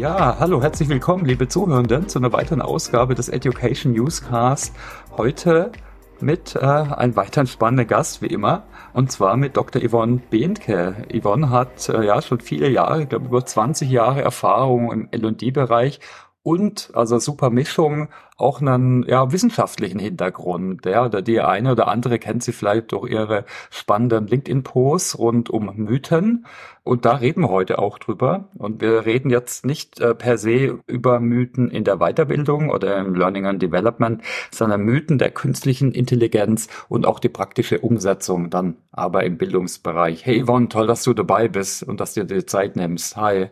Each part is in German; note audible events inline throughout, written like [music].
Ja, hallo, herzlich willkommen, liebe Zuhörenden, zu einer weiteren Ausgabe des Education Newscast. Heute mit äh, einem weiteren spannenden Gast, wie immer, und zwar mit Dr. Yvonne Behnke. Yvonne hat äh, ja schon viele Jahre, ich glaube über 20 Jahre Erfahrung im L&D-Bereich und also super Mischung auch einen ja, wissenschaftlichen Hintergrund. Ja, oder die eine oder andere kennt sie vielleicht durch ihre spannenden LinkedIn-Posts rund um Mythen. Und da reden wir heute auch drüber. Und wir reden jetzt nicht äh, per se über Mythen in der Weiterbildung oder im Learning and Development, sondern Mythen der künstlichen Intelligenz und auch die praktische Umsetzung dann aber im Bildungsbereich. Hey Yvonne, toll, dass du dabei bist und dass du dir die Zeit nimmst. Hi.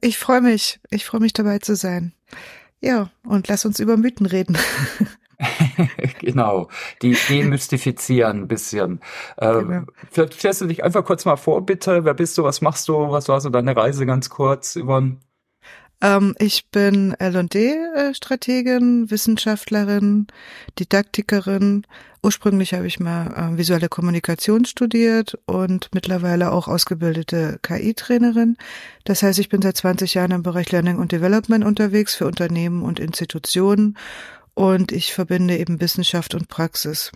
Ich freue mich. Ich freue mich dabei zu sein. Ja, und lass uns über Mythen reden. [laughs] genau, die demystifizieren [laughs] ein bisschen. Äh, genau. Vielleicht stellst du dich einfach kurz mal vor, bitte. Wer bist du? Was machst du? Was war so deine Reise ganz kurz, Yvonne? Ähm, ich bin L&D-Strategin, Wissenschaftlerin, Didaktikerin. Ursprünglich habe ich mal äh, visuelle Kommunikation studiert und mittlerweile auch ausgebildete KI-Trainerin. Das heißt, ich bin seit 20 Jahren im Bereich Learning und Development unterwegs für Unternehmen und Institutionen und ich verbinde eben Wissenschaft und Praxis.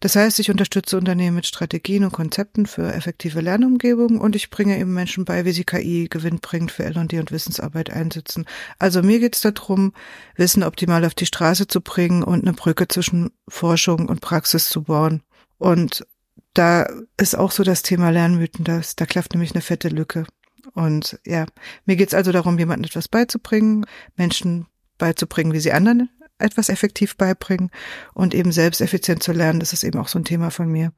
Das heißt, ich unterstütze Unternehmen mit Strategien und Konzepten für effektive Lernumgebungen und ich bringe eben Menschen bei, wie sie KI gewinnbringend für L&D und Wissensarbeit einsetzen. Also mir geht es darum, Wissen optimal auf die Straße zu bringen und eine Brücke zwischen Forschung und Praxis zu bauen. Und da ist auch so das Thema Lernmythen, das, da klafft nämlich eine fette Lücke. Und ja, mir geht es also darum, jemandem etwas beizubringen, Menschen beizubringen, wie sie anderen etwas effektiv beibringen und eben selbst effizient zu lernen. Das ist eben auch so ein Thema von mir.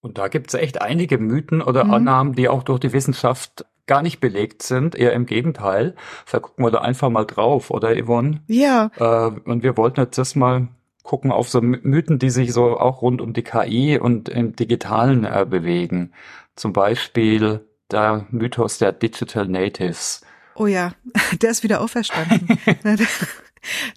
Und da gibt es echt einige Mythen oder mhm. Annahmen, die auch durch die Wissenschaft gar nicht belegt sind, eher im Gegenteil. Da gucken wir da einfach mal drauf, oder Yvonne? Ja. Äh, und wir wollten jetzt das mal gucken auf so Mythen, die sich so auch rund um die KI und im Digitalen äh, bewegen. Zum Beispiel der Mythos der Digital Natives. Oh ja, [laughs] der ist wieder auferstanden. [laughs]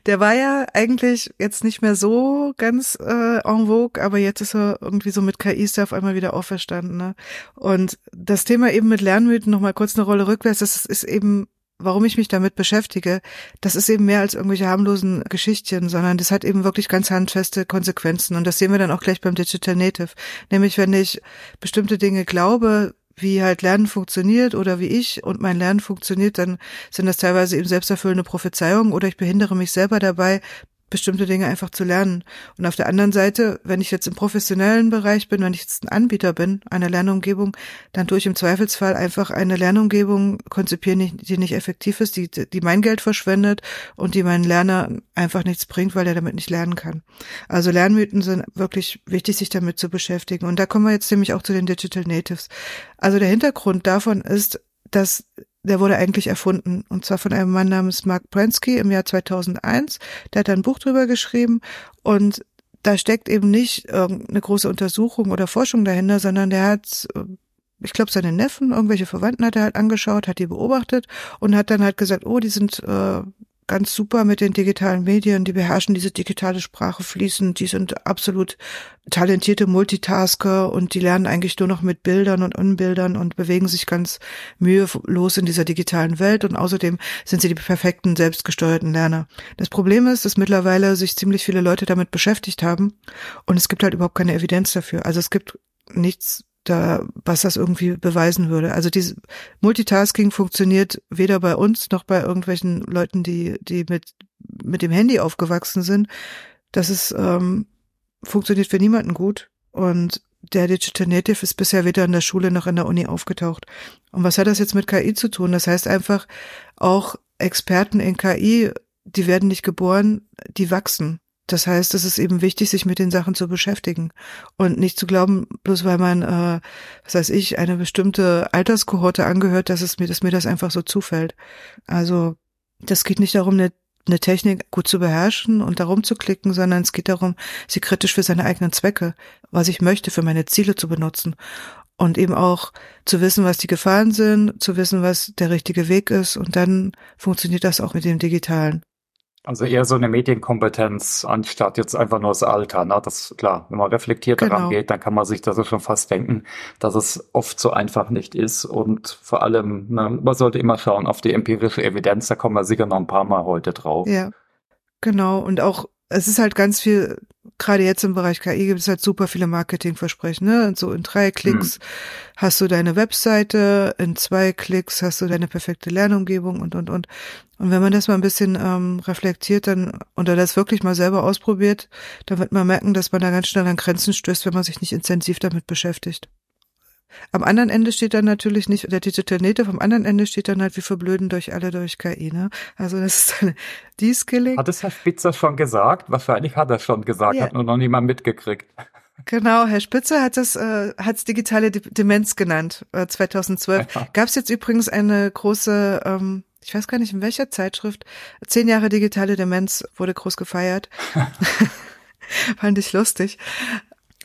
Der war ja eigentlich jetzt nicht mehr so ganz äh, en vogue, aber jetzt ist er irgendwie so mit KI ist auf einmal wieder auferstanden. Ne? Und das Thema eben mit Lernmythen noch mal kurz eine Rolle rückwärts, das ist eben warum ich mich damit beschäftige, das ist eben mehr als irgendwelche harmlosen Geschichtchen, sondern das hat eben wirklich ganz handfeste Konsequenzen. Und das sehen wir dann auch gleich beim Digital Native. Nämlich, wenn ich bestimmte Dinge glaube, wie halt Lernen funktioniert oder wie ich und mein Lernen funktioniert, dann sind das teilweise eben selbsterfüllende Prophezeiungen oder ich behindere mich selber dabei, bestimmte Dinge einfach zu lernen. Und auf der anderen Seite, wenn ich jetzt im professionellen Bereich bin, wenn ich jetzt ein Anbieter bin, einer Lernumgebung, dann tue ich im Zweifelsfall einfach eine Lernumgebung konzipieren, die nicht effektiv ist, die, die mein Geld verschwendet und die meinen Lerner einfach nichts bringt, weil er damit nicht lernen kann. Also Lernmythen sind wirklich wichtig, sich damit zu beschäftigen. Und da kommen wir jetzt nämlich auch zu den Digital Natives. Also der Hintergrund davon ist, dass der wurde eigentlich erfunden. Und zwar von einem Mann namens Mark Prensky im Jahr 2001. Der hat ein Buch drüber geschrieben und da steckt eben nicht irgendeine große Untersuchung oder Forschung dahinter, sondern der hat, ich glaube, seine Neffen, irgendwelche Verwandten hat er halt angeschaut, hat die beobachtet und hat dann halt gesagt, oh, die sind äh, ganz super mit den digitalen Medien, die beherrschen diese digitale Sprache fließend, die sind absolut talentierte Multitasker und die lernen eigentlich nur noch mit Bildern und Unbildern und bewegen sich ganz mühelos in dieser digitalen Welt und außerdem sind sie die perfekten selbstgesteuerten Lerner. Das Problem ist, dass mittlerweile sich ziemlich viele Leute damit beschäftigt haben und es gibt halt überhaupt keine Evidenz dafür. Also es gibt nichts da, was das irgendwie beweisen würde. Also dieses Multitasking funktioniert weder bei uns noch bei irgendwelchen Leuten, die, die mit, mit dem Handy aufgewachsen sind. Das ist, ähm, funktioniert für niemanden gut. Und der Digital Native ist bisher weder in der Schule noch in der Uni aufgetaucht. Und was hat das jetzt mit KI zu tun? Das heißt einfach, auch Experten in KI, die werden nicht geboren, die wachsen. Das heißt, es ist eben wichtig, sich mit den Sachen zu beschäftigen und nicht zu glauben, bloß weil man, äh, was weiß ich, eine bestimmte Alterskohorte angehört, dass es mir, dass mir das einfach so zufällt. Also das geht nicht darum, eine, eine Technik gut zu beherrschen und darum zu klicken, sondern es geht darum, sie kritisch für seine eigenen Zwecke, was ich möchte, für meine Ziele zu benutzen und eben auch zu wissen, was die Gefahren sind, zu wissen, was der richtige Weg ist und dann funktioniert das auch mit dem Digitalen. Also eher so eine Medienkompetenz anstatt jetzt einfach nur das Alter. Ne? Das klar, wenn man reflektiert genau. daran geht, dann kann man sich das schon fast denken, dass es oft so einfach nicht ist. Und vor allem, ne, man sollte immer schauen auf die empirische Evidenz, da kommen wir sicher noch ein paar Mal heute drauf. Ja, genau. Und auch es ist halt ganz viel, gerade jetzt im Bereich KI gibt es halt super viele Marketingversprechen, ne? Und so in drei Klicks mhm. hast du deine Webseite, in zwei Klicks hast du deine perfekte Lernumgebung und und und. Und wenn man das mal ein bisschen ähm, reflektiert dann oder das wirklich mal selber ausprobiert, dann wird man merken, dass man da ganz schnell an Grenzen stößt, wenn man sich nicht intensiv damit beschäftigt. Am anderen Ende steht dann natürlich nicht der Native, am anderen Ende steht dann halt, wir verblöden durch alle durch KI, ne? Also das ist dann [laughs] die Skilling. Hat es Herr Spitzer schon gesagt? Wahrscheinlich hat er schon gesagt, ja. hat nur noch niemand mitgekriegt. Genau, Herr Spitzer hat es äh, hat's digitale Demenz genannt, äh, 2012. Ja. Gab es jetzt übrigens eine große, ähm, ich weiß gar nicht in welcher Zeitschrift, zehn Jahre digitale Demenz wurde groß gefeiert. [laughs] [laughs] Fand ich lustig.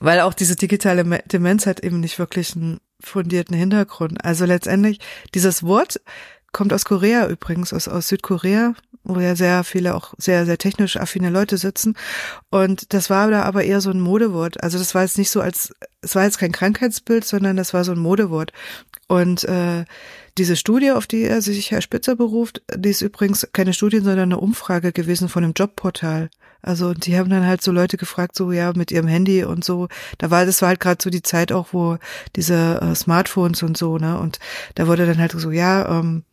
Weil auch diese digitale Demenz hat eben nicht wirklich einen fundierten Hintergrund. Also letztendlich, dieses Wort kommt aus Korea übrigens, aus, aus Südkorea, wo ja sehr viele auch sehr, sehr technisch affine Leute sitzen. Und das war da aber eher so ein Modewort. Also das war jetzt nicht so als, es war jetzt kein Krankheitsbild, sondern das war so ein Modewort. Und äh, diese Studie, auf die er sich Herr Spitzer beruft, die ist übrigens keine Studie, sondern eine Umfrage gewesen von einem Jobportal. Also die haben dann halt so Leute gefragt, so ja, mit ihrem Handy und so. Da war, das war halt gerade so die Zeit auch, wo diese äh, Smartphones und so, ne? Und da wurde dann halt so, ja, ähm,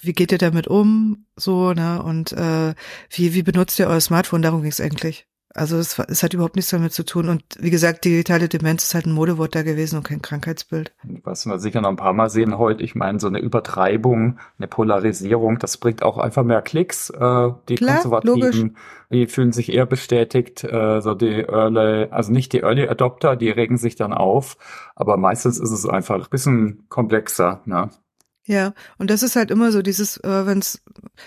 wie geht ihr damit um? So, ne? Und äh, wie, wie benutzt ihr euer Smartphone? Darum ging es eigentlich. Also es, es hat überhaupt nichts damit zu tun. Und wie gesagt, digitale Demenz ist halt ein Modewort da gewesen und kein Krankheitsbild. Was wir sicher noch ein paar Mal sehen heute, ich meine, so eine Übertreibung, eine Polarisierung, das bringt auch einfach mehr Klicks. Äh, die Klar, Konservativen, logisch. die fühlen sich eher bestätigt, äh, so die Early, also nicht die Early Adopter, die regen sich dann auf, aber meistens ist es einfach ein bisschen komplexer. Ne? Ja, und das ist halt immer so dieses, äh, wenn es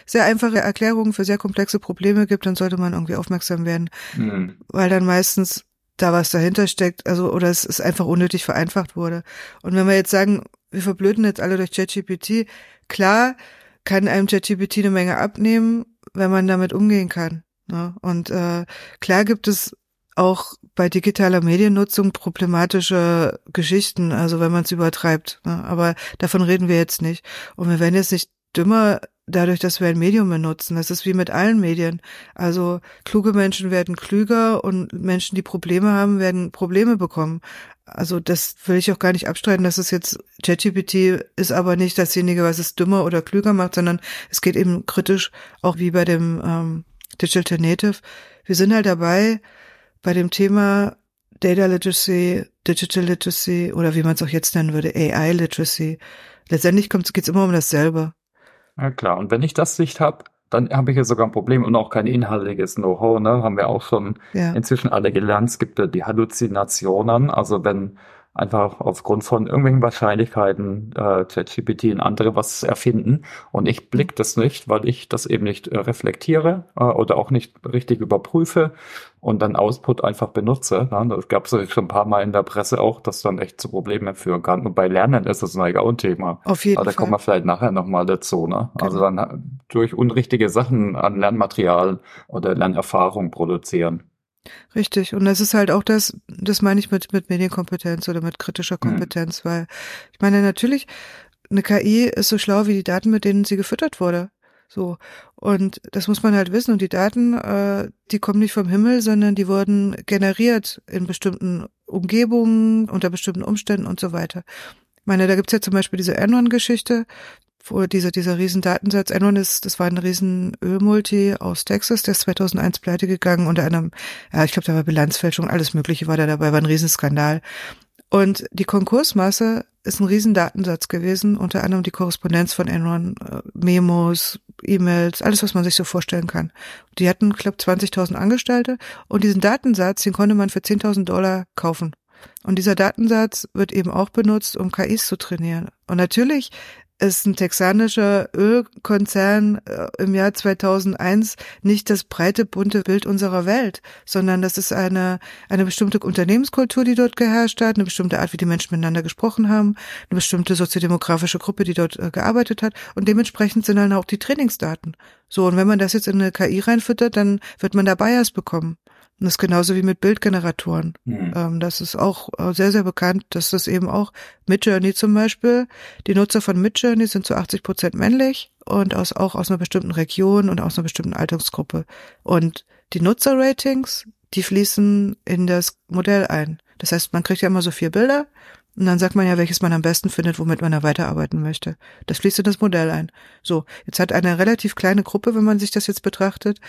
sehr einfache Erklärungen für sehr komplexe Probleme gibt, dann sollte man irgendwie aufmerksam werden, mhm. weil dann meistens da was dahinter steckt, also oder es ist einfach unnötig vereinfacht wurde. Und wenn wir jetzt sagen, wir verblöden jetzt alle durch ChatGPT, klar kann einem ChatGPT eine Menge abnehmen, wenn man damit umgehen kann. Ne? Und äh, klar gibt es auch bei digitaler Mediennutzung problematische Geschichten, also wenn man es übertreibt. Ne? Aber davon reden wir jetzt nicht. Und wir werden jetzt nicht dümmer dadurch, dass wir ein Medium benutzen. Das ist wie mit allen Medien. Also kluge Menschen werden klüger und Menschen, die Probleme haben, werden Probleme bekommen. Also das will ich auch gar nicht abstreiten, dass es jetzt ChatGPT ist aber nicht dasjenige, was es dümmer oder klüger macht, sondern es geht eben kritisch, auch wie bei dem ähm, Digital Native. Wir sind halt dabei, bei dem Thema Data Literacy, Digital Literacy oder wie man es auch jetzt nennen würde, AI Literacy. Letztendlich geht es immer um dasselbe. Ja klar, und wenn ich das nicht habe, dann habe ich ja sogar ein Problem und auch kein inhaltliches Know-how, ne? Haben wir auch schon ja. inzwischen alle gelernt. Es gibt ja die Halluzinationen, also wenn einfach aufgrund von irgendwelchen Wahrscheinlichkeiten äh, ChatGPT und andere was erfinden. Und ich blick das nicht, weil ich das eben nicht äh, reflektiere äh, oder auch nicht richtig überprüfe und dann Output einfach benutze. Ja, das gab es schon ein paar Mal in der Presse auch, dass dann echt zu Problemen führen kann. Und bei Lernen ist das eigentlich auch ein Thema. Auf jeden Aber da Fall. kommen wir vielleicht nachher nochmal dazu. Ne? Genau. Also dann durch unrichtige Sachen an Lernmaterial oder Lernerfahrung produzieren. Richtig. Und das ist halt auch das, das meine ich mit, mit Medienkompetenz oder mit kritischer mhm. Kompetenz, mhm. weil ich meine, natürlich, eine KI ist so schlau wie die Daten, mit denen sie gefüttert wurde. So. Und das muss man halt wissen. Und die Daten, äh, die kommen nicht vom Himmel, sondern die wurden generiert in bestimmten Umgebungen, unter bestimmten Umständen und so weiter. Ich meine, da gibt's ja zum Beispiel diese Enron-Geschichte, wo dieser, dieser riesen Datensatz, Enron ist, das war ein riesen Ölmulti aus Texas, der ist 2001 pleite gegangen, unter anderem, ja, ich glaube, da war Bilanzfälschung, alles mögliche war da dabei, war ein Riesenskandal. Und die Konkursmasse ist ein riesen Datensatz gewesen, unter anderem die Korrespondenz von Enron, äh, Memos, E-Mails, alles, was man sich so vorstellen kann. Die hatten, glaube 20.000 Angestellte und diesen Datensatz, den konnte man für 10.000 Dollar kaufen. Und dieser Datensatz wird eben auch benutzt, um KIs zu trainieren. Und natürlich ist ein texanischer Ölkonzern äh, im Jahr 2001 nicht das breite, bunte Bild unserer Welt, sondern das ist eine, eine bestimmte Unternehmenskultur, die dort geherrscht hat, eine bestimmte Art, wie die Menschen miteinander gesprochen haben, eine bestimmte soziodemografische Gruppe, die dort äh, gearbeitet hat und dementsprechend sind dann auch die Trainingsdaten. So, und wenn man das jetzt in eine KI reinfüttert, dann wird man da Bias bekommen. Und das ist genauso wie mit Bildgeneratoren. Mhm. Ähm, das ist auch äh, sehr, sehr bekannt, dass das eben auch Midjourney zum Beispiel, die Nutzer von Midjourney sind zu 80 Prozent männlich und aus, auch aus einer bestimmten Region und aus einer bestimmten Altersgruppe. Und die Nutzerratings, die fließen in das Modell ein. Das heißt, man kriegt ja immer so vier Bilder und dann sagt man ja, welches man am besten findet, womit man da weiterarbeiten möchte. Das fließt in das Modell ein. So, jetzt hat eine relativ kleine Gruppe, wenn man sich das jetzt betrachtet,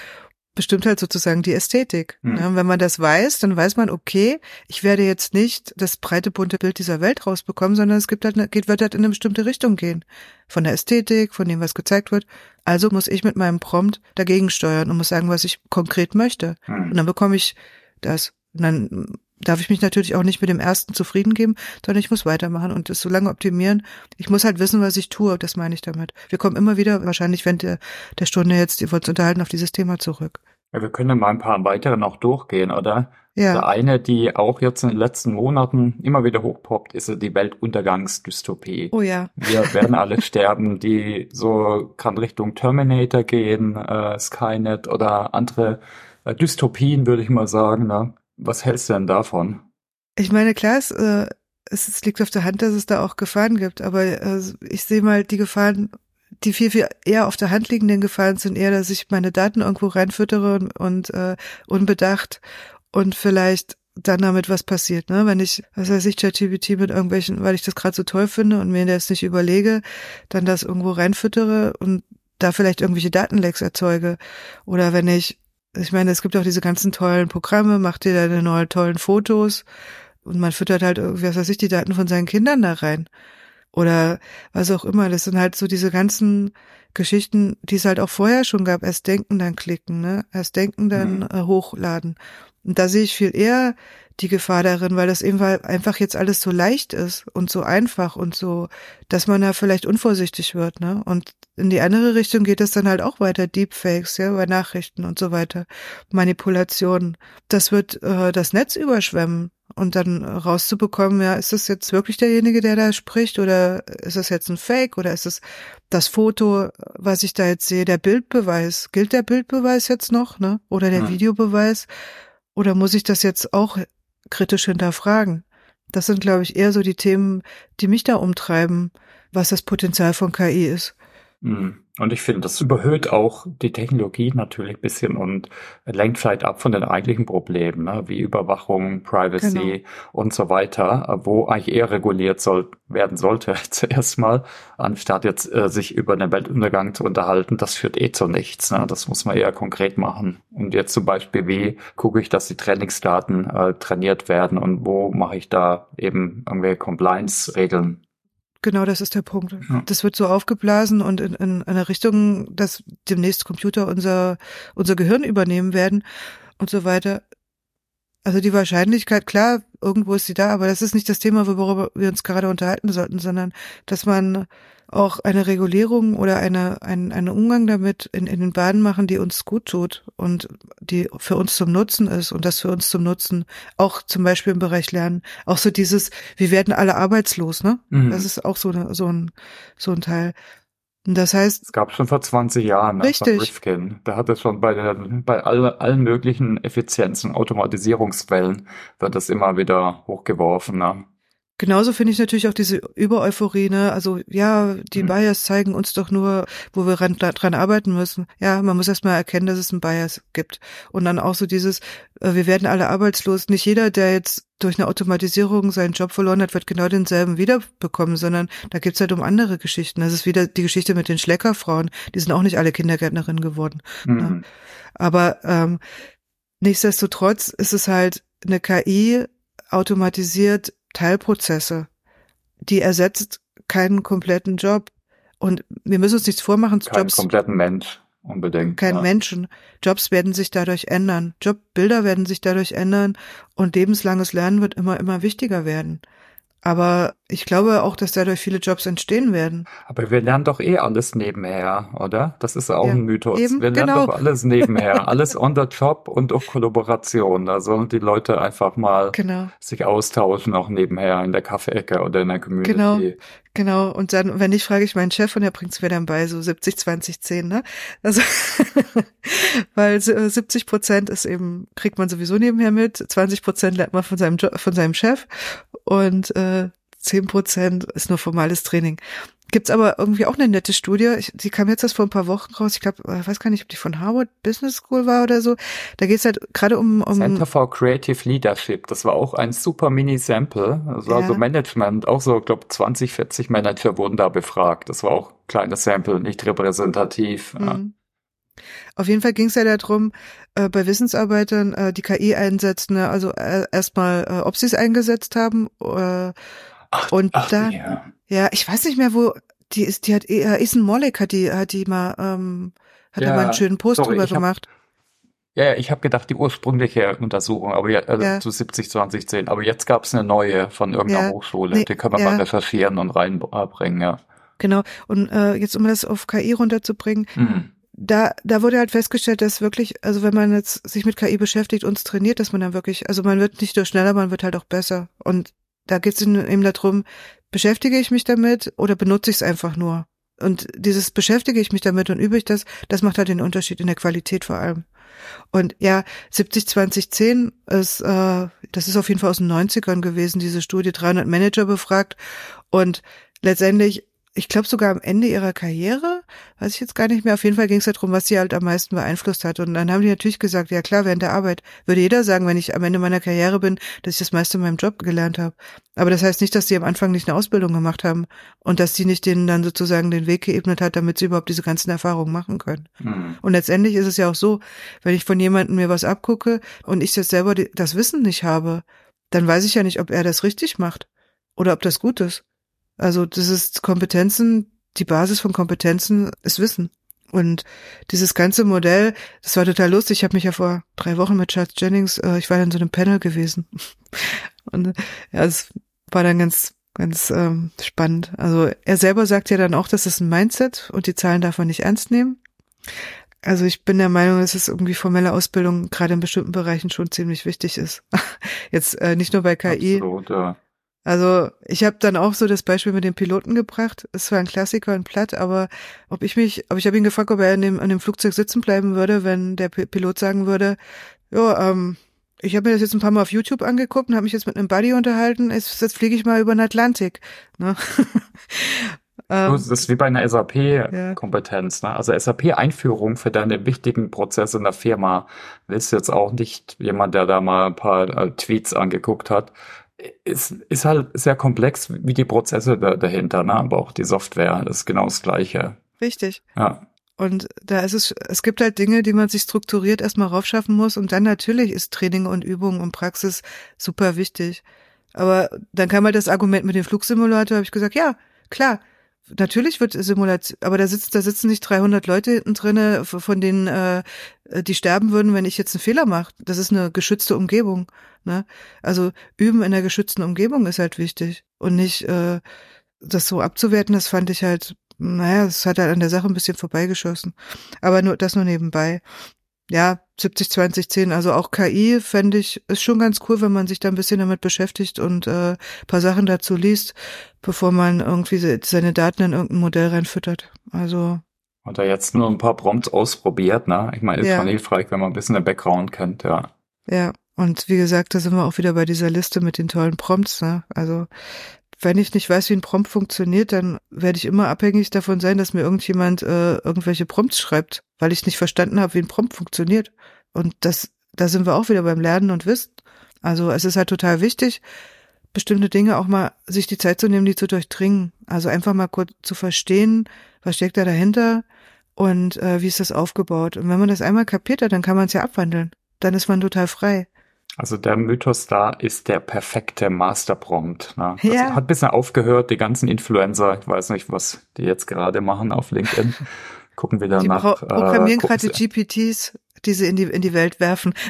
bestimmt halt sozusagen die Ästhetik. Mhm. Ja, wenn man das weiß, dann weiß man, okay, ich werde jetzt nicht das breite bunte Bild dieser Welt rausbekommen, sondern es gibt halt, eine, geht, wird halt in eine bestimmte Richtung gehen. Von der Ästhetik, von dem, was gezeigt wird. Also muss ich mit meinem Prompt dagegen steuern und muss sagen, was ich konkret möchte. Mhm. Und dann bekomme ich das. Und dann darf ich mich natürlich auch nicht mit dem ersten zufrieden geben, sondern ich muss weitermachen und es so lange optimieren. Ich muss halt wissen, was ich tue, das meine ich damit. Wir kommen immer wieder, wahrscheinlich während der, der Stunde jetzt, ihr wollt unterhalten, auf dieses Thema zurück. Ja, wir können mal ein paar weitere noch durchgehen, oder? Ja. Der eine, die auch jetzt in den letzten Monaten immer wieder hochpoppt, ist die Weltuntergangsdystopie. Oh ja. Wir werden alle [laughs] sterben, die so kann Richtung Terminator gehen, äh, Skynet oder andere äh, Dystopien, würde ich mal sagen. Ne? Was hältst du denn davon? Ich meine, klar, es, äh, es, es liegt auf der Hand, dass es da auch Gefahren gibt, aber äh, ich sehe mal die Gefahren, die viel, viel eher auf der Hand liegenden Gefahren sind eher, dass ich meine Daten irgendwo reinfüttere und, und äh, unbedacht und vielleicht dann damit was passiert, ne? Wenn ich, was weiß ich, ChatGPT mit irgendwelchen, weil ich das gerade so toll finde und mir das nicht überlege, dann das irgendwo reinfüttere und da vielleicht irgendwelche Datenlecks erzeuge. Oder wenn ich ich meine, es gibt auch diese ganzen tollen Programme, macht dir deine neuen tollen Fotos und man füttert halt was weiß ich, die Daten von seinen Kindern da rein. Oder was auch immer. Das sind halt so diese ganzen Geschichten, die es halt auch vorher schon gab. Erst denken, dann klicken, ne? Erst denken, dann mhm. äh, hochladen. Und da sehe ich viel eher die Gefahr darin, weil das eben einfach jetzt alles so leicht ist und so einfach und so, dass man da vielleicht unvorsichtig wird, ne? Und in die andere Richtung geht es dann halt auch weiter, Deepfakes, ja, bei Nachrichten und so weiter, Manipulationen. Das wird äh, das Netz überschwemmen und dann rauszubekommen, ja, ist das jetzt wirklich derjenige, der da spricht oder ist das jetzt ein Fake oder ist es das Foto, was ich da jetzt sehe, der Bildbeweis? Gilt der Bildbeweis jetzt noch, ne? Oder der ja. Videobeweis? Oder muss ich das jetzt auch kritisch hinterfragen? Das sind, glaube ich, eher so die Themen, die mich da umtreiben, was das Potenzial von KI ist. Mhm. Und ich finde, das überhöht auch die Technologie natürlich ein bisschen und lenkt vielleicht ab von den eigentlichen Problemen, ne, wie Überwachung, Privacy genau. und so weiter, wo eigentlich eher reguliert soll, werden sollte [laughs] zuerst mal, anstatt jetzt äh, sich über den Weltuntergang zu unterhalten. Das führt eh zu nichts. Ne? Das muss man eher konkret machen. Und jetzt zum Beispiel, wie gucke ich, dass die Trainingsdaten äh, trainiert werden und wo mache ich da eben irgendwelche Compliance-Regeln Genau, das ist der Punkt. Ja. Das wird so aufgeblasen und in, in eine Richtung, dass demnächst Computer unser, unser Gehirn übernehmen werden und so weiter. Also die Wahrscheinlichkeit, klar, irgendwo ist sie da, aber das ist nicht das Thema, worüber wir uns gerade unterhalten sollten, sondern dass man auch eine Regulierung oder eine, ein, einen Umgang damit in, in den Bahnen machen, die uns gut tut und die für uns zum Nutzen ist und das für uns zum Nutzen auch zum Beispiel im Bereich Lernen. Auch so dieses, wir werden alle arbeitslos, ne? Mhm. Das ist auch so, eine, so ein, so ein Teil. Das heißt. Es gab schon vor 20 Jahren richtig. Rifkin. Da hat es schon bei, der, bei all, allen möglichen Effizienzen, Automatisierungsquellen wird das immer wieder hochgeworfen. Ne? Genauso finde ich natürlich auch diese Übereuphorie, ne? Also ja, die mhm. Bias zeigen uns doch nur, wo wir ran, dran arbeiten müssen. Ja, man muss erstmal erkennen, dass es einen Bias gibt. Und dann auch so dieses, äh, wir werden alle arbeitslos. Nicht jeder, der jetzt durch eine Automatisierung seinen Job verloren hat, wird genau denselben wiederbekommen, sondern da geht's halt um andere Geschichten. Das ist wieder die Geschichte mit den Schleckerfrauen. Die sind auch nicht alle Kindergärtnerinnen geworden. Ne? Mhm. Ne? Aber ähm, nichtsdestotrotz ist es halt eine KI automatisiert Teilprozesse. Die ersetzt keinen kompletten Job. Und wir müssen uns nichts vormachen. Keinen Jobs, kompletten Mensch unbedingt. Kein ja. Menschen. Jobs werden sich dadurch ändern. Jobbilder werden sich dadurch ändern und lebenslanges Lernen wird immer, immer wichtiger werden. Aber ich glaube auch, dass dadurch viele Jobs entstehen werden. Aber wir lernen doch eh alles nebenher, oder? Das ist auch Ja, ein Mythos. eben, wir lernen genau. doch alles nebenher. [laughs] alles on the job und auch Kollaboration. Da sollen die Leute einfach mal Genau. sich austauschen, auch nebenher in der Kaffeeecke oder in der Community. Genau. Genau, und dann, wenn nicht, frage ich meinen Chef und er bringt's mir dann bei, so 70, 20, 10, ne? Also, [laughs] weil äh, 70 Prozent ist eben, kriegt man sowieso nebenher mit, 20 Prozent lernt man von seinem, jo von seinem Chef und äh, 10 Prozent ist nur formales Training. Gibt's aber irgendwie auch eine nette Studie, ich, die kam jetzt erst vor ein paar Wochen raus, ich glaube, äh, weiß gar nicht, ob die von Harvard Business School war oder so. Da geht's halt gerade um, um Center for Creative Leadership, das war auch ein super Mini-Sample. Das war Ja. so Management, auch so, glaube 20, 40 Manager wurden da befragt. Das war auch ein kleines Sample, nicht repräsentativ. Ja. Mhm. Auf jeden Fall ging es ja darum, äh, bei Wissensarbeitern äh, die KI einsetzen, ne? also äh, erstmal, äh, ob sie es eingesetzt haben. Äh, Ach, und ach, da, ja. ja, ich weiß nicht mehr, wo die ist, die hat äh, Isen Molek hat die, hat die mal, ähm, hat da Ja, mal einen schönen Post sorry, drüber ich hab- gemacht. Ja, ich habe gedacht, die ursprüngliche Untersuchung, aber ja, also Ja. zu 70, 2010. Aber jetzt gab es eine neue von irgendeiner Ja. Hochschule. Nee, die können wir mal recherchieren und reinbringen, ja. Genau. Und äh, jetzt, um das auf KI runterzubringen, Mhm. da, da wurde halt festgestellt, dass wirklich, also wenn man jetzt sich mit KI beschäftigt und es trainiert, dass man dann wirklich, also man wird nicht nur schneller, man wird halt auch besser. Und da geht es eben darum, beschäftige ich mich damit oder benutze ich es einfach nur? Und dieses beschäftige ich mich damit und übe ich das, das macht halt den Unterschied in der Qualität vor allem. Und ja, 70, 20, 10 ist, äh, das ist auf jeden Fall aus den 90ern gewesen, diese Studie, 300 Manager befragt und letztendlich, ich glaube sogar am Ende ihrer Karriere, weiß ich jetzt gar nicht mehr, auf jeden Fall ging es darum, was sie halt am meisten beeinflusst hat. Und dann haben die natürlich gesagt, ja klar, während der Arbeit würde jeder sagen, wenn ich am Ende meiner Karriere bin, dass ich das meiste in meinem Job gelernt habe. Aber das heißt nicht, dass die am Anfang nicht eine Ausbildung gemacht haben und dass die nicht denen dann sozusagen den Weg geebnet hat, damit sie überhaupt diese ganzen Erfahrungen machen können. Mhm. Und letztendlich ist es ja auch so, wenn ich von jemandem mir was abgucke und ich jetzt selber das Wissen nicht habe, dann weiß ich ja nicht, ob er das richtig macht oder ob das gut ist. Also das ist Kompetenzen, die Basis von Kompetenzen ist Wissen. Und dieses ganze Modell, das war total lustig. Ich habe mich ja vor drei Wochen mit Charles Jennings, äh, ich war in so einem Panel gewesen. [laughs] Und ja, es war dann ganz, ganz ähm, spannend. Also er selber sagt ja dann auch, das ist ein Mindset und die Zahlen man nicht ernst nehmen. Also ich bin der Meinung, dass es irgendwie formelle Ausbildung gerade in bestimmten Bereichen schon ziemlich wichtig ist. [laughs] Jetzt äh, nicht nur bei KI. Absolut, ja. Also ich habe dann auch so das Beispiel mit dem Piloten gebracht. Es war ein Klassiker und platt, aber ob ich mich, aber ich habe ihn gefragt, ob er in dem, an dem Flugzeug sitzen bleiben würde, wenn der Pi- Pilot sagen würde, ja, ähm, ich habe mir das jetzt ein paar Mal auf YouTube angeguckt und habe mich jetzt mit einem Buddy unterhalten. Jetzt, jetzt fliege ich mal über den Atlantik. Ne? [laughs] ähm, Das ist wie bei einer SAP-Kompetenz. Ne? Also SAP-Einführung für deine wichtigen Prozesse in der Firma ist jetzt auch nicht jemand, der da mal ein paar äh, Tweets angeguckt hat. Ist, ist halt sehr komplex, wie die Prozesse da, dahinter, ne? aber auch die Software, das ist genau das Gleiche. richtig. Ja. Und da ist es, es gibt halt Dinge, die man sich strukturiert erstmal raufschaffen muss und dann natürlich ist Training und Übung und Praxis super wichtig. Aber dann kam halt das Argument mit dem Flugsimulator, habe ich gesagt, ja, klar, natürlich wird Simulation, aber da sitzt, da sitzen nicht 300 Leute hinten drinne, von denen äh, die sterben würden, wenn ich jetzt einen Fehler mache. Das ist eine geschützte Umgebung. Ne? Also üben in einer geschützten Umgebung ist halt wichtig und nicht äh, das so abzuwerten. Das fand ich halt naja, es hat halt an der Sache ein bisschen vorbeigeschossen. Aber nur das nur nebenbei. Ja, 70, 20, 10, also auch KI fände ich, ist schon ganz cool, wenn man sich da ein bisschen damit beschäftigt und äh, paar Sachen dazu liest, bevor man irgendwie se- seine Daten in irgendein Modell reinfüttert. Also, Und da jetzt nur ein paar Prompts ausprobiert, ne? Ich meine, ist Ja. schon hilfreich, wenn man ein bisschen den Background kennt, ja. ja. Und wie gesagt, da sind wir auch wieder bei dieser Liste mit den tollen Prompts, ne? Also, wenn ich nicht weiß, wie ein Prompt funktioniert, dann werde ich immer abhängig davon sein, dass mir irgendjemand äh, irgendwelche Prompts schreibt, weil ich nicht verstanden habe, wie ein Prompt funktioniert. Und das, da sind wir auch wieder beim Lernen und Wissen. Also es ist halt total wichtig, bestimmte Dinge auch mal sich die Zeit zu nehmen, die zu durchdringen. Also einfach mal kurz zu verstehen, was steckt da dahinter und äh, wie ist das aufgebaut. Und wenn man das einmal kapiert hat, dann kann man es ja abwandeln. Dann ist man total frei. Also der Mythos da ist der perfekte Masterprompt. Ne? Das Ja. hat ein bisschen aufgehört, die ganzen Influencer, ich weiß nicht, was die jetzt gerade machen auf LinkedIn. [laughs] Gucken wieder Die nach. pro programmieren gucken gerade sie- GPTs, die sie in die, in die Welt werfen. [laughs]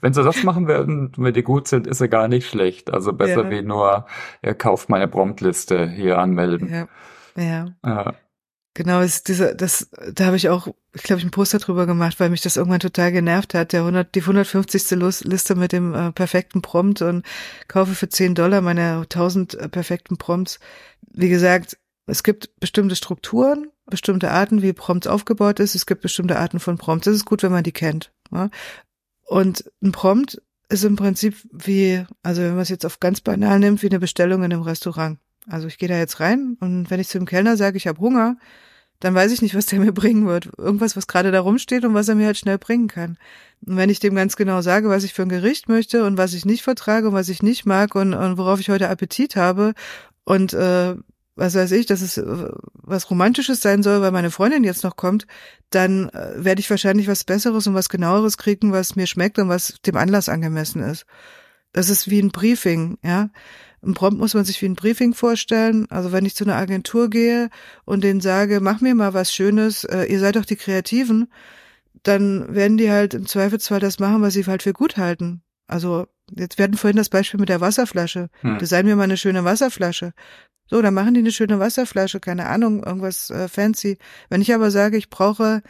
Wenn sie das machen würden, wenn die gut sind, ist er gar nicht schlecht. Also besser ja. wie nur, er kauft meine Promptliste hier anmelden. Ja. Ja. ja. Genau, ist dieser, das, da habe ich auch, ich glaube, ich ein Poster drüber gemacht, weil mich das irgendwann total genervt hat. Der 100, die 150. Liste mit dem äh, perfekten Prompt und kaufe für 10 Dollar meine 1000 äh, perfekten Prompts. Wie gesagt, es gibt bestimmte Strukturen, bestimmte Arten, wie Prompts aufgebaut ist. Es gibt bestimmte Arten von Prompts. Es ist gut, wenn man die kennt. Ja? Und ein Prompt ist im Prinzip wie, also wenn man es jetzt auf ganz banal nimmt, wie eine Bestellung in einem Restaurant. Also ich gehe da jetzt rein und wenn ich zu dem Kellner sage, ich habe Hunger, dann weiß ich nicht, was der [laughs] mir bringen wird. Irgendwas, was gerade da rumsteht und was er mir halt schnell bringen kann. Und wenn ich dem ganz genau sage, was ich für ein Gericht möchte und was ich nicht vertrage und was ich nicht mag und, und worauf ich heute Appetit habe und äh, was weiß ich, dass es äh, was Romantisches sein soll, weil meine Freundin jetzt noch kommt, dann äh, werde ich wahrscheinlich was Besseres und was genaueres kriegen, was mir schmeckt und was dem Anlass angemessen ist. Das ist wie ein Briefing, ja. Ein Prompt muss man sich wie ein Briefing vorstellen. Also wenn ich zu einer Agentur gehe und denen sage, mach mir mal was Schönes, äh, ihr seid doch die Kreativen, dann werden die halt im Zweifelsfall das machen, was sie halt für gut halten. Also jetzt werden vorhin das Beispiel mit der Wasserflasche. Hm. Design mir mal eine schöne Wasserflasche. So, dann machen die eine schöne Wasserflasche, keine Ahnung, irgendwas äh, fancy. Wenn ich aber sage, ich brauche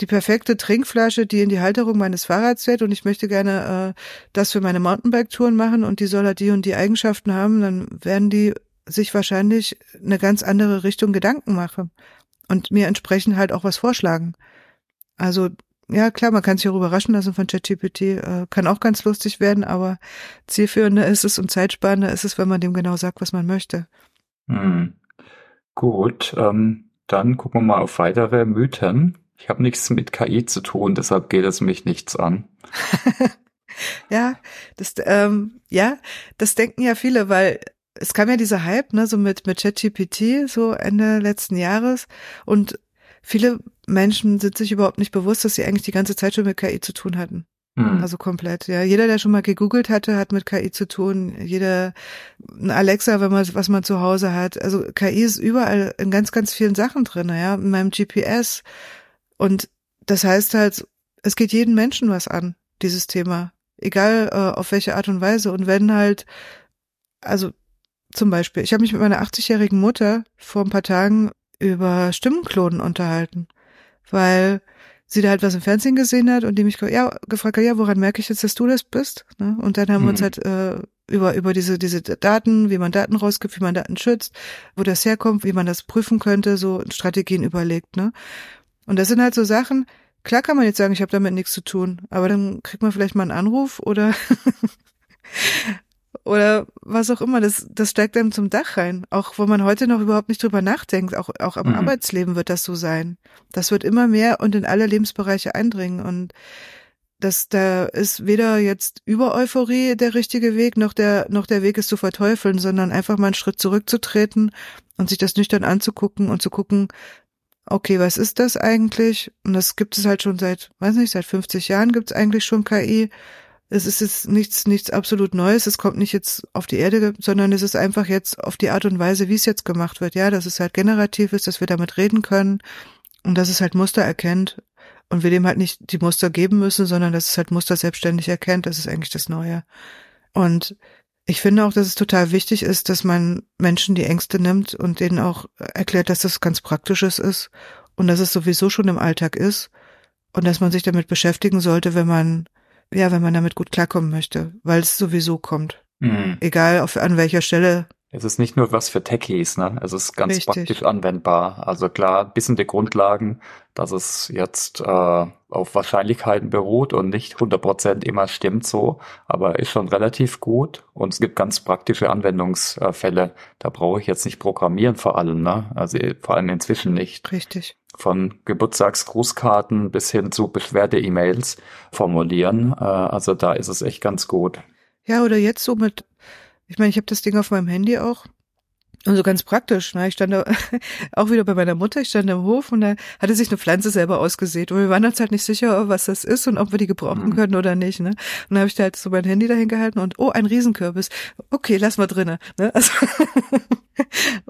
die perfekte Trinkflasche, die in die Halterung meines Fahrrads fällt und ich möchte gerne äh, das für meine Mountainbike-Touren machen und die soll halt die und die Eigenschaften haben, dann werden die sich wahrscheinlich eine ganz andere Richtung Gedanken machen und mir entsprechend halt auch was vorschlagen. Also ja, klar, man kann sich auch überraschen lassen von ChatGPT, äh, kann auch ganz lustig werden, aber zielführender ist es und zeitsparender ist es, wenn man dem genau sagt, was man möchte. Hm. Gut, ähm, dann gucken wir mal auf weitere Mythen. Ich habe nichts mit KI zu tun, deshalb geht es mich nichts an. [laughs] ja, das, ähm, ja, das denken ja viele, weil es kam ja dieser Hype, ne, so mit, mit ChatGPT, so Ende letzten Jahres. Und viele Menschen sind sich überhaupt nicht bewusst, dass sie eigentlich die ganze Zeit schon mit KI zu tun hatten. Mhm. Also komplett, ja. Jeder, der schon mal gegoogelt hatte, hat mit KI zu tun. Jeder, ein Alexa, wenn man, was man zu Hause hat. Also KI ist überall in ganz, ganz vielen Sachen drin, ja. In meinem GPS, und das heißt halt, es geht jeden Menschen was an, dieses Thema. Egal äh, auf welche Art und Weise. Und wenn halt, also zum Beispiel, ich habe mich mit meiner 80-jährigen Mutter vor ein paar Tagen über Stimmenklonen unterhalten, weil sie da halt was im Fernsehen gesehen hat und die mich ja, gefragt hat, ja, woran merke ich jetzt, dass du das bist? Ne? Und dann haben mhm. wir uns mhm. halt äh, über, über diese, diese Daten, wie man Daten rausgibt, wie man Daten schützt, wo das herkommt, wie man das prüfen könnte, so Strategien überlegt. Ne? Und das sind halt so Sachen, klar kann man jetzt sagen, ich habe damit nichts zu tun, aber dann kriegt man vielleicht mal einen Anruf oder [laughs] oder was auch immer, das, das steigt einem zum Dach rein. Auch wo man heute noch überhaupt nicht drüber nachdenkt, auch, auch am mhm. Arbeitsleben wird das so sein. Das wird immer mehr und in alle Lebensbereiche eindringen und das, da ist weder jetzt über Euphorie der richtige Weg, noch der, noch der Weg ist zu verteufeln, sondern einfach mal einen Schritt zurückzutreten und sich das nüchtern anzugucken und zu gucken, okay, was ist das eigentlich? Und das gibt es halt schon seit, weiß nicht, seit 50 Jahren gibt es eigentlich schon KI. Es ist jetzt nichts, nichts absolut Neues. Es kommt nicht jetzt auf die Erde, sondern es ist einfach jetzt auf die Art und Weise, wie es jetzt gemacht wird. Ja, dass es halt generativ ist, dass wir damit reden können und dass es halt Muster erkennt und wir dem halt nicht die Muster geben müssen, sondern dass es halt Muster selbstständig erkennt. Das ist eigentlich das Neue. Und ich finde auch, dass es total wichtig ist, dass man Menschen die Ängste nimmt und denen auch erklärt, dass das ganz Praktisches ist und dass es sowieso schon im Alltag ist und dass man sich damit beschäftigen sollte, wenn man, ja, wenn man damit gut klarkommen möchte, weil es sowieso kommt. Mhm. Egal auf, an welcher Stelle es ist nicht nur was für Techies, ne? Es ist ganz Richtig. praktisch anwendbar. Also klar, bisschen die Grundlagen, dass es jetzt äh, auf Wahrscheinlichkeiten beruht und nicht 100% immer stimmt so, aber ist schon relativ gut und es gibt ganz praktische Anwendungsfälle. Da brauche ich jetzt nicht programmieren vor allem, ne? Also vor allem inzwischen nicht. Richtig. Von Geburtstagsgrußkarten bis hin zu Beschwerde-E-Mails formulieren. Äh, also da ist es echt ganz gut. Ja, oder jetzt so mit ich meine, ich habe das Ding auf meinem Handy auch. Und so ganz praktisch, ne? Ich stand da [laughs] auch wieder bei meiner Mutter, ich stand im Hof und da hatte sich eine Pflanze selber ausgesät. Und wir waren uns halt nicht sicher, was das ist und ob wir die gebrauchen mhm. können oder nicht. Ne? Und dann habe ich da halt so mein Handy dahin gehalten und oh, ein Riesenkürbis. Okay, lass mal drinnen. Ne? [laughs] Also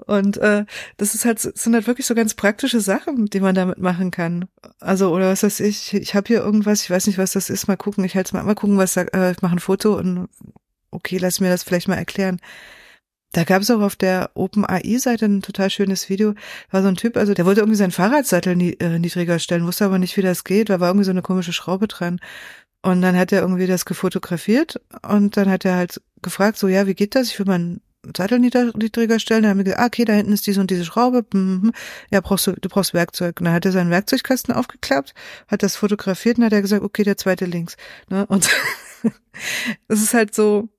und äh, das ist halt, sind halt wirklich so ganz praktische Sachen, die man damit machen kann. Also, oder was weiß ich, ich habe hier irgendwas, ich weiß nicht, was das ist, mal gucken, ich halte mal, mal gucken, was da, äh, ich mache ein Foto und okay, lass mir das vielleicht mal erklären. Da gab es auch auf der OpenAI-Seite ein total schönes Video. War so ein Typ, also der wollte irgendwie seinen Fahrradsattel äh, niedriger stellen, wusste aber nicht, wie das geht. Da war irgendwie so eine komische Schraube dran. Und dann hat er irgendwie das gefotografiert und dann hat er halt gefragt, so, ja, wie geht das? Ich will meinen Sattel niedriger stellen. Dann haben wir gesagt, ah, okay, da hinten ist diese und diese Schraube. Mhm. Ja, brauchst du, du brauchst Werkzeug. Und dann hat er seinen Werkzeugkasten aufgeklappt, hat das fotografiert und hat er gesagt, okay, der zweite links. Ne? Und [laughs] es ist halt so,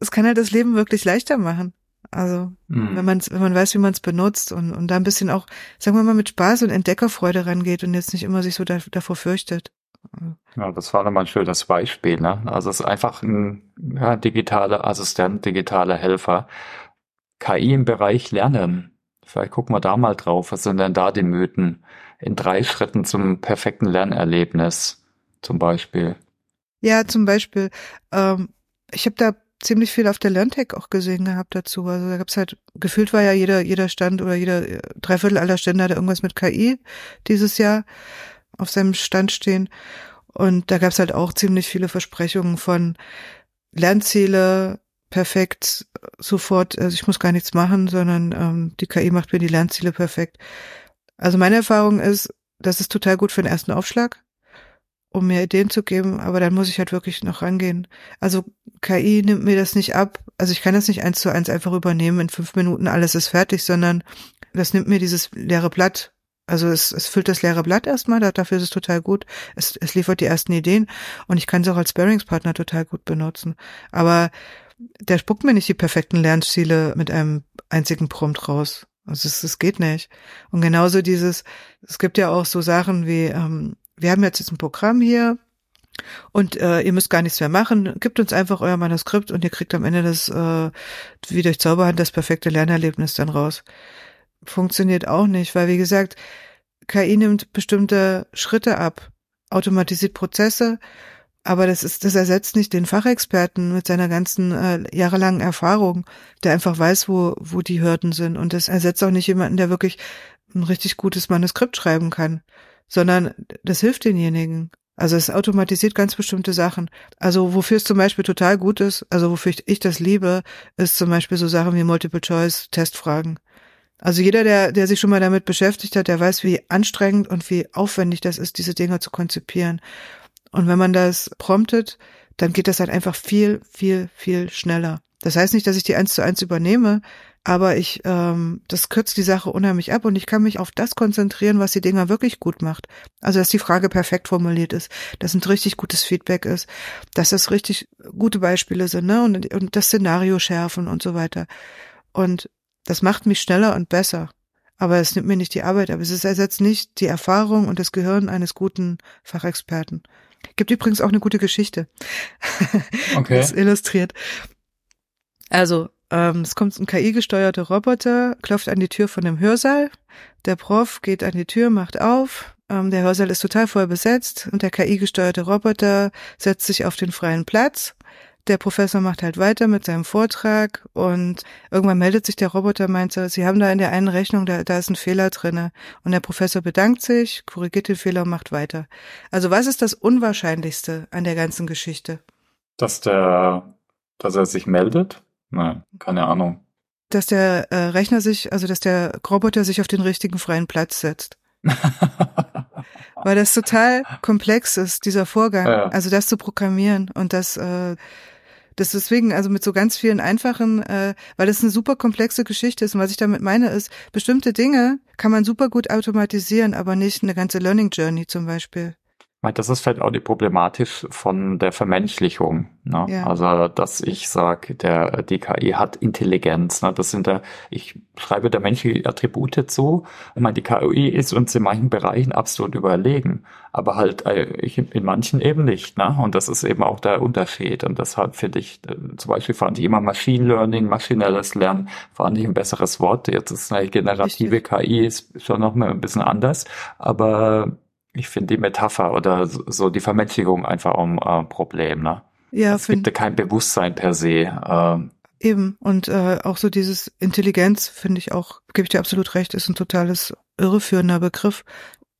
es kann halt das Leben wirklich leichter machen. Also mhm. wenn man wenn man weiß, wie man es benutzt und, und da ein bisschen auch, sagen wir mal, mit Spaß und Entdeckerfreude rangeht und jetzt nicht immer sich so da, davor fürchtet. Ja, das war nochmal ein schönes Beispiel. Ne? Also es ist einfach ein ja, digitaler Assistent, digitaler Helfer. KI im Bereich Lernen. Vielleicht gucken wir da mal drauf. Was sind denn da die Mythen? In drei Schritten zum perfekten Lernerlebnis zum Beispiel. Ja, zum Beispiel. Ähm, ich habe da ziemlich viel auf der LearnTech auch gesehen gehabt dazu. Also da gab's halt, gefühlt war ja jeder, jeder Stand oder jeder Dreiviertel aller Stände hatte irgendwas mit KI dieses Jahr auf seinem Stand stehen. Und da gab's halt auch ziemlich viele Versprechungen von Lernziele, perfekt, sofort, also ich muss gar nichts machen, sondern ähm, die KI macht mir die Lernziele perfekt. Also meine Erfahrung ist, das ist total gut für den ersten Aufschlag um mir Ideen zu geben, aber dann muss ich halt wirklich noch rangehen. Also KI nimmt mir das nicht ab. Also ich kann das nicht eins zu eins einfach übernehmen, in fünf Minuten alles ist fertig, sondern das nimmt mir dieses leere Blatt. Also es, es füllt das leere Blatt erstmal, dafür ist es total gut. Es, es liefert die ersten Ideen und ich kann es auch als Bearingspartner total gut benutzen. Aber der spuckt mir nicht die perfekten Lernziele mit einem einzigen Prompt raus. Also es, es geht nicht. Und genauso dieses, es gibt ja auch so Sachen wie, ähm, wir haben jetzt ein Programm hier und äh, ihr müsst gar nichts mehr machen. Gebt uns einfach euer Manuskript und ihr kriegt am Ende das, äh, wie durch Zauberhand, das perfekte Lernerlebnis dann raus. Funktioniert auch nicht, weil wie gesagt, KI nimmt bestimmte Schritte ab, automatisiert Prozesse, aber das ist, das ersetzt nicht den Fachexperten mit seiner ganzen äh, jahrelangen Erfahrung, der einfach weiß, wo, wo die Hürden sind. Und das ersetzt auch nicht jemanden, der wirklich ein richtig gutes Manuskript schreiben kann sondern das hilft denjenigen. Also es automatisiert ganz bestimmte Sachen. Also wofür es zum Beispiel total gut ist, also wofür ich, das liebe, ist zum Beispiel so Sachen wie Multiple-Choice-Testfragen. Also jeder, der, der sich schon mal damit beschäftigt hat, der weiß, wie anstrengend und wie aufwendig das ist, diese Dinge zu konzipieren. Und wenn man das promptet, dann geht das halt einfach viel, viel, viel schneller. Das heißt nicht, dass ich die eins zu eins übernehme, aber ich, ähm, das kürzt die Sache unheimlich ab und ich kann mich auf das konzentrieren, was die Dinger wirklich gut macht. Also, dass die Frage perfekt formuliert ist, dass ein richtig gutes Feedback ist, dass das richtig gute Beispiele sind, ne? Und, und das Szenario schärfen und so weiter. Und das macht mich schneller und besser. Aber es nimmt mir nicht die Arbeit, aber es ersetzt nicht die Erfahrung und das Gehirn eines guten Fachexperten. Gibt übrigens auch eine gute Geschichte. [laughs] Okay. das illustriert. Also, ähm, es kommt ein KI-gesteuerter Roboter, klopft an die Tür von dem Hörsaal. Der Prof geht an die Tür, macht auf. Ähm, der Hörsaal ist total voll besetzt und der KI-gesteuerte Roboter setzt sich auf den freien Platz. Der Professor macht halt weiter mit seinem Vortrag und irgendwann meldet sich der Roboter, meint er, Sie haben da in der einen Rechnung, da, da ist ein Fehler drinne. Und der Professor bedankt sich, korrigiert den Fehler und macht weiter. Also was ist das Unwahrscheinlichste an der ganzen Geschichte? Dass der, dass er sich meldet? Nein, keine Ahnung. Dass der äh, Rechner sich, also dass der Roboter sich auf den richtigen freien Platz setzt. [laughs] Weil das total komplex ist, dieser Vorgang. Ja. Also das zu programmieren und das, äh, das deswegen, also mit so ganz vielen einfachen, äh, weil das eine super komplexe Geschichte ist. Und was ich damit meine, ist, bestimmte Dinge kann man super gut automatisieren, aber nicht eine ganze Learning Journey zum Beispiel. Meine, das ist vielleicht auch die Problematik von der Vermenschlichung. Ne? Ja. Also, dass ich sage, der DKI hat Intelligenz. Ne? Das sind da, ich schreibe der menschliche Attribute zu. Ich meine, die KI ist uns in manchen Bereichen absolut überlegen, aber halt äh, ich, in manchen eben nicht. Ne? Und das ist eben auch der Unterschied. Und deshalb finde ich, äh, zum Beispiel fand ich immer Machine Learning, maschinelles Lernen, fand ich ein besseres Wort. Jetzt ist eine generative Richtig. KI ist schon noch mal ein bisschen anders, aber ich finde die Metapher oder so die Vermenschlichung einfach ein äh, Problem. Ne? Ja, es gibt kein Bewusstsein per se. Ähm, Eben. Und äh, auch so dieses Intelligenz, finde ich auch, gebe ich dir absolut recht, ist ein totales irreführender Begriff.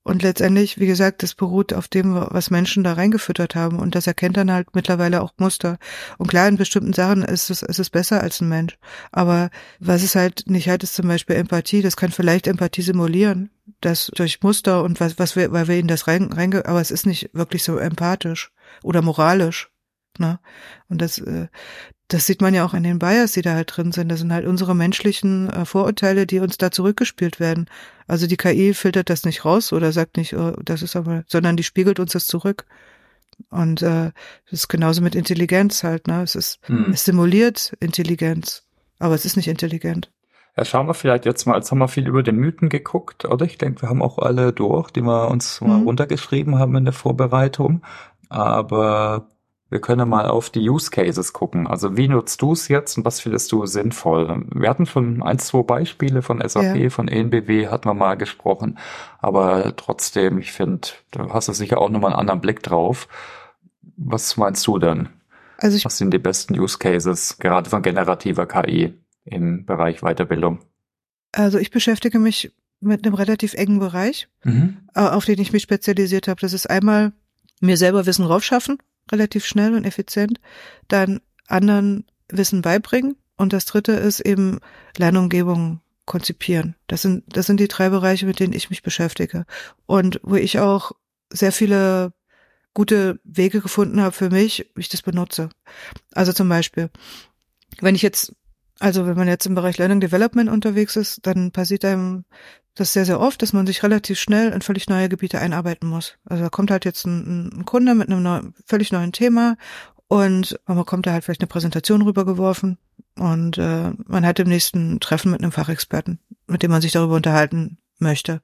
Und letztendlich, wie gesagt, das beruht auf dem, was Menschen da reingefüttert haben. Und das erkennt dann halt mittlerweile auch Muster. Und klar, in bestimmten Sachen ist es, ist es besser als ein Mensch. Aber was es halt nicht hat, ist zum Beispiel Empathie. Das kann vielleicht Empathie simulieren. Das durch Muster und was, was wir, weil wir ihnen das rein, reinge, aber es ist nicht wirklich so empathisch oder moralisch. Ne? Und das, äh, das sieht man ja auch in den Bias, die da halt drin sind. Das sind halt unsere menschlichen äh, Vorurteile, die uns da zurückgespielt werden. Also die KI filtert das nicht raus oder sagt nicht, oh, das ist aber, sondern die spiegelt uns das zurück. Und äh, das ist genauso mit Intelligenz halt, ne? Es ist, hm. es simuliert Intelligenz, aber es ist nicht intelligent. Ja, schauen wir vielleicht jetzt mal, jetzt haben wir viel über den Mythen geguckt, oder? Ich denke, wir haben auch alle durch, die wir uns mal mhm. runtergeschrieben haben in der Vorbereitung. Aber wir können mal auf die Use Cases gucken. Also wie nutzt du es jetzt und was findest du sinnvoll? Wir hatten schon ein, zwei Beispiele von SAP, ja. von ENBW hatten wir mal gesprochen. Aber trotzdem, ich finde, da hast du sicher auch nochmal einen anderen Blick drauf. Was meinst du denn? Also ich, was sind die besten Use Cases, gerade von generativer KI im Bereich Weiterbildung? Also ich beschäftige mich mit einem relativ engen Bereich, mhm. Äh, auf den ich mich spezialisiert habe. Das ist einmal mir selber Wissen raufschaffen, relativ schnell und effizient, dann anderen Wissen beibringen und das dritte ist eben Lernumgebungen konzipieren. Das sind, das sind die drei Bereiche, mit denen ich mich beschäftige und wo ich auch sehr viele gute Wege gefunden habe für mich, wie ich das benutze. Also zum Beispiel, wenn ich jetzt, also wenn man jetzt im Bereich Learning Development unterwegs ist, dann passiert einem das sehr, sehr oft, dass man sich relativ schnell in völlig neue Gebiete einarbeiten muss. Also da kommt halt jetzt ein, ein Kunde mit einem neu, völlig neuen Thema und man bekommt da halt vielleicht eine Präsentation rübergeworfen und äh, man hat im nächsten Treffen mit einem Fachexperten, mit dem man sich darüber unterhalten möchte.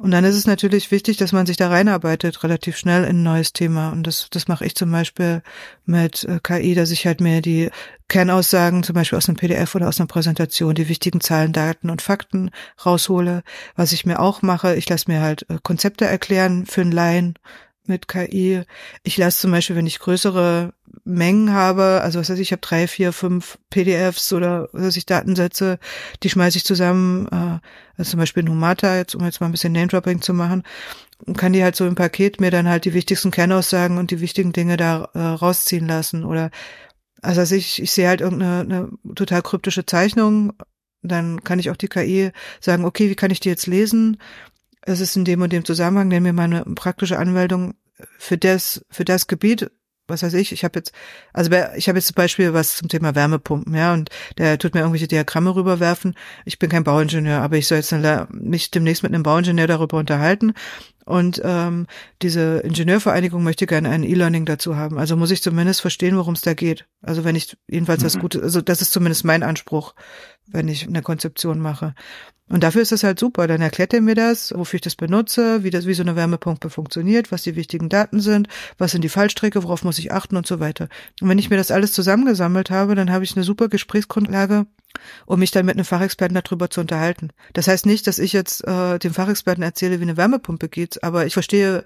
Und dann ist es natürlich wichtig, dass man sich da reinarbeitet, relativ schnell in ein neues Thema. Und das, das mache ich zum Beispiel mit äh, KI, dass ich halt mir die Kernaussagen, zum Beispiel aus einem PDF oder aus einer Präsentation, die wichtigen Zahlen, Daten und Fakten raushole. Was ich mir auch mache, ich lasse mir halt äh, Konzepte erklären für einen Laien mit KI. Ich lasse zum Beispiel, wenn ich größere Mengen habe, also was weiß ich, ich habe drei, vier, fünf PDFs oder was weiß ich, Datensätze, die schmeiße ich zusammen, äh, also zum Beispiel Numata, jetzt, um jetzt mal ein bisschen Name-Dropping zu machen, und kann die halt so im Paket mir dann halt die wichtigsten Kernaussagen und die wichtigen Dinge da äh, rausziehen lassen. Oder also, also ich, ich sehe halt irgendeine eine total kryptische Zeichnung, dann kann ich auch die KI sagen, okay, wie kann ich die jetzt lesen? Es ist in dem und dem Zusammenhang, nenn mir mal eine praktische Anmeldung für das, für das Gebiet was weiß ich, ich habe jetzt, also ich habe jetzt zum Beispiel was zum Thema Wärmepumpen, ja, und der tut mir irgendwelche Diagramme rüberwerfen. Ich bin kein Bauingenieur, aber ich soll jetzt mich demnächst mit einem Bauingenieur darüber unterhalten. Und ähm, diese Ingenieurvereinigung möchte gerne ein E-Learning dazu haben. Also muss ich zumindest verstehen, worum es da geht. Also wenn ich jedenfalls mhm. was Gutes, also das ist zumindest mein Anspruch, wenn ich eine Konzeption mache. Und dafür ist das halt super. Dann erklärt er mir das, wofür ich das benutze, wie das, wie so eine Wärmepumpe funktioniert, was die wichtigen Daten sind, was sind die Fallstrecke, worauf muss ich achten und so weiter. Und wenn ich mir das alles zusammengesammelt habe, dann habe ich eine super Gesprächsgrundlage, um mich dann mit einem Fachexperten darüber zu unterhalten. Das heißt nicht, dass ich jetzt äh, dem Fachexperten erzähle, wie eine Wärmepumpe geht, aber ich verstehe,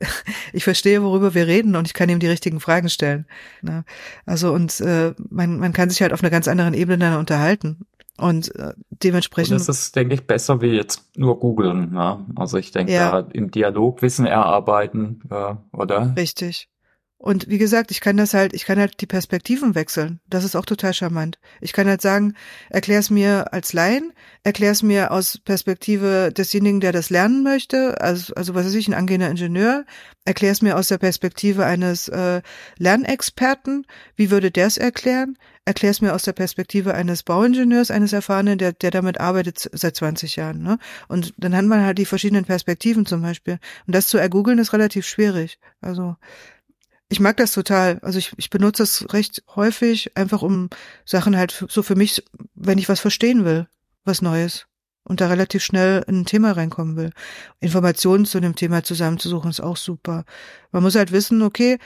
[laughs] ich verstehe, worüber wir reden und ich kann ihm die richtigen Fragen stellen. Ne? Also und äh, man, man kann sich halt auf einer ganz anderen Ebene dann unterhalten. Und äh, dementsprechend. Und das ist, denke ich, besser wie jetzt nur googeln. Ne? Also ich denke, ja. im Dialog Wissen erarbeiten, äh, oder? Richtig. Und wie gesagt, ich kann das halt, ich kann halt die Perspektiven wechseln. Das ist auch total charmant. Ich kann halt sagen, erklär's mir als Laien, erklär's mir aus Perspektive desjenigen, der das lernen möchte, also, also was weiß ich, ein angehender Ingenieur, erklär's mir aus der Perspektive eines äh, Lernexperten, wie würde der es erklären? erklär es mir aus der Perspektive eines Bauingenieurs, eines Erfahrenen, der, der damit arbeitet seit 20 Jahren. Ne? Und dann hat man halt die verschiedenen Perspektiven zum Beispiel. Und das zu ergoogeln ist relativ schwierig. Also ich mag das total. Also ich, ich benutze es recht häufig, einfach um Sachen halt so für mich, wenn ich was verstehen will, was Neues und da relativ schnell in ein Thema reinkommen will. Informationen zu dem Thema zusammenzusuchen ist auch super. Man muss halt wissen, okay,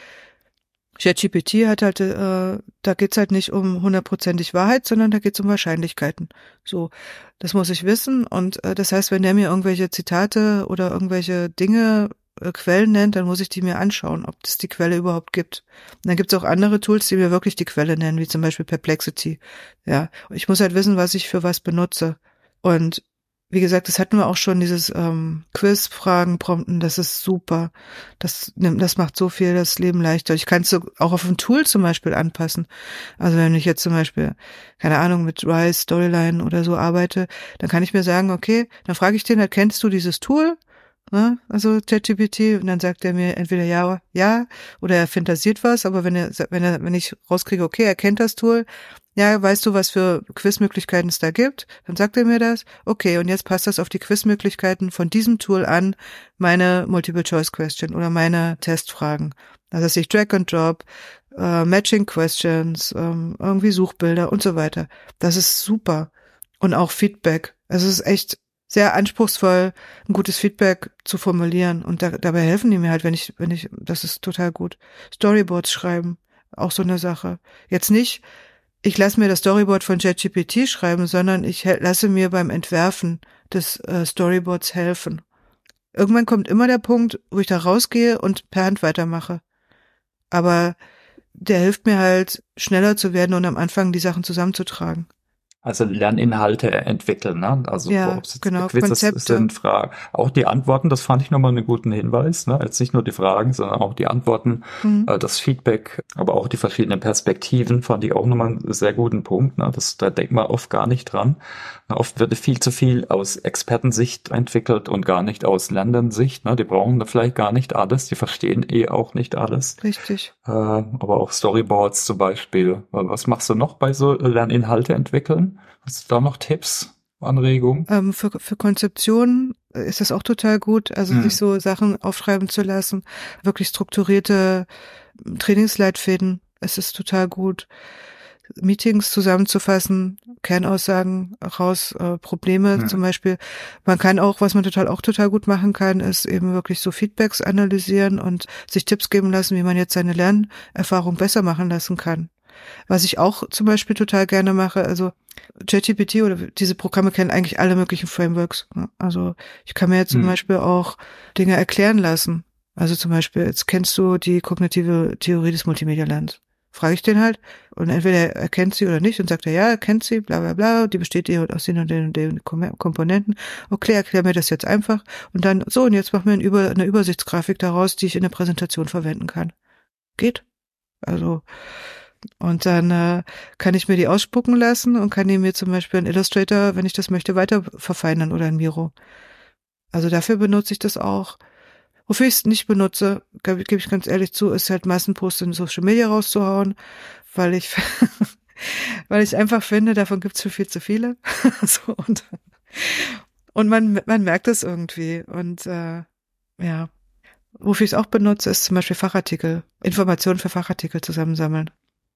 ChatGPT hat halt, äh, da geht's halt nicht um hundertprozentig Wahrheit, sondern da geht's um Wahrscheinlichkeiten. So, das muss ich wissen. Und äh, das heißt, wenn der mir irgendwelche Zitate oder irgendwelche Dinge, äh, Quellen nennt, dann muss ich die mir anschauen, ob es die Quelle überhaupt gibt. Und dann gibt's auch andere Tools, die mir wirklich die Quelle nennen, wie zum Beispiel Perplexity. Ja, ich muss halt wissen, was ich für was benutze. Und wie gesagt, das hatten wir auch schon, dieses ähm, Quiz-Fragen prompten, das ist super. Das nimmt, das macht so viel das Leben leichter. Ich kann es auch auf ein Tool zum Beispiel anpassen. Also wenn ich jetzt zum Beispiel, keine Ahnung, mit Rise, Storyline oder so arbeite, dann kann ich mir sagen, okay, dann frage ich den, kennst du dieses Tool? Ne? Also ChatGPT und dann sagt er mir entweder ja, ja oder er fantasiert was, aber wenn er, wenn er, wenn ich rauskriege, okay, er kennt das Tool, ja, weißt du, was für Quizmöglichkeiten es da gibt? Dann sagt er mir das. Okay, und jetzt passt das auf die Quizmöglichkeiten von diesem Tool an, meine Multiple-Choice-Question oder meine Testfragen. Also dass ich Drag and Drop, äh, Matching Questions, ähm, irgendwie Suchbilder und so weiter. Das ist super. Und auch Feedback. Also es ist echt sehr anspruchsvoll, ein gutes Feedback zu formulieren. Und da, dabei helfen die mir halt, wenn ich, wenn ich, das ist total gut. Storyboards schreiben, auch so eine Sache. Jetzt nicht, ich lasse mir das Storyboard von ChatGPT schreiben, sondern ich lasse mir beim Entwerfen des äh, Storyboards helfen. Irgendwann kommt immer der Punkt, wo ich da rausgehe und per Hand weitermache. Aber der hilft mir halt, schneller zu werden und am Anfang die Sachen zusammenzutragen. Also Lerninhalte entwickeln, ne? Also ja, ob es genau, Quizzes Konzepte. sind Fragen. Auch die Antworten, das fand ich nochmal einen guten Hinweis. Ne? Jetzt nicht nur die Fragen, sondern auch die Antworten, mhm. äh, das Feedback, aber auch die verschiedenen Perspektiven fand ich auch nochmal einen sehr guten Punkt. Ne? Das, da denkt man oft gar nicht dran. Na, oft wird viel zu viel aus Expertensicht entwickelt und gar nicht aus Lernendensicht. Ne? Die brauchen da vielleicht gar nicht alles, die verstehen eh auch nicht alles. Richtig. Äh, aber auch Storyboards zum Beispiel. Was machst du noch bei so Lerninhalte entwickeln? Hast du da noch Tipps, Anregungen? Ähm, für, für Konzeption ist das auch total gut, also hm. sich so Sachen aufschreiben zu lassen. Wirklich strukturierte Trainingsleitfäden. Es ist total gut. Meetings zusammenzufassen, Kernaussagen raus, äh, Probleme hm. zum Beispiel. Man kann auch, was man total auch total gut machen kann, ist eben wirklich so Feedbacks analysieren und sich Tipps geben lassen, wie man jetzt seine Lernerfahrung besser machen lassen kann. Was ich auch zum Beispiel total gerne mache, also ChatGPT oder diese Programme kennen eigentlich alle möglichen Frameworks. Ne? Also ich kann mir jetzt zum mhm. Beispiel auch Dinge erklären lassen. Also zum Beispiel, jetzt kennst du die kognitive Theorie des Multimedia-Lernens. Frage ich den halt und entweder er kennt sie oder nicht und sagt er, ja, er kennt sie, bla bla bla, die besteht eh aus den und den und den Komponenten. Okay, erklär mir das jetzt einfach und dann, so, und jetzt mach mir eine Übersichtsgrafik daraus, die ich in der Präsentation verwenden kann. Geht. Also und dann äh, kann ich mir die ausspucken lassen und kann die mir zum Beispiel in Illustrator, wenn ich das möchte, weiter verfeinern oder in Miro. Also dafür benutze ich das auch. Wofür ich es nicht benutze, gebe geb ich ganz ehrlich zu, ist halt Massenpost in Social Media rauszuhauen, weil ich, [laughs] weil ich einfach finde, davon gibt es für viel zu viele. [laughs] so, und, und man, man merkt es irgendwie. Und äh, ja. Wofür ich es auch benutze, ist zum Beispiel Fachartikel, Informationen für Fachartikel zusammensammeln.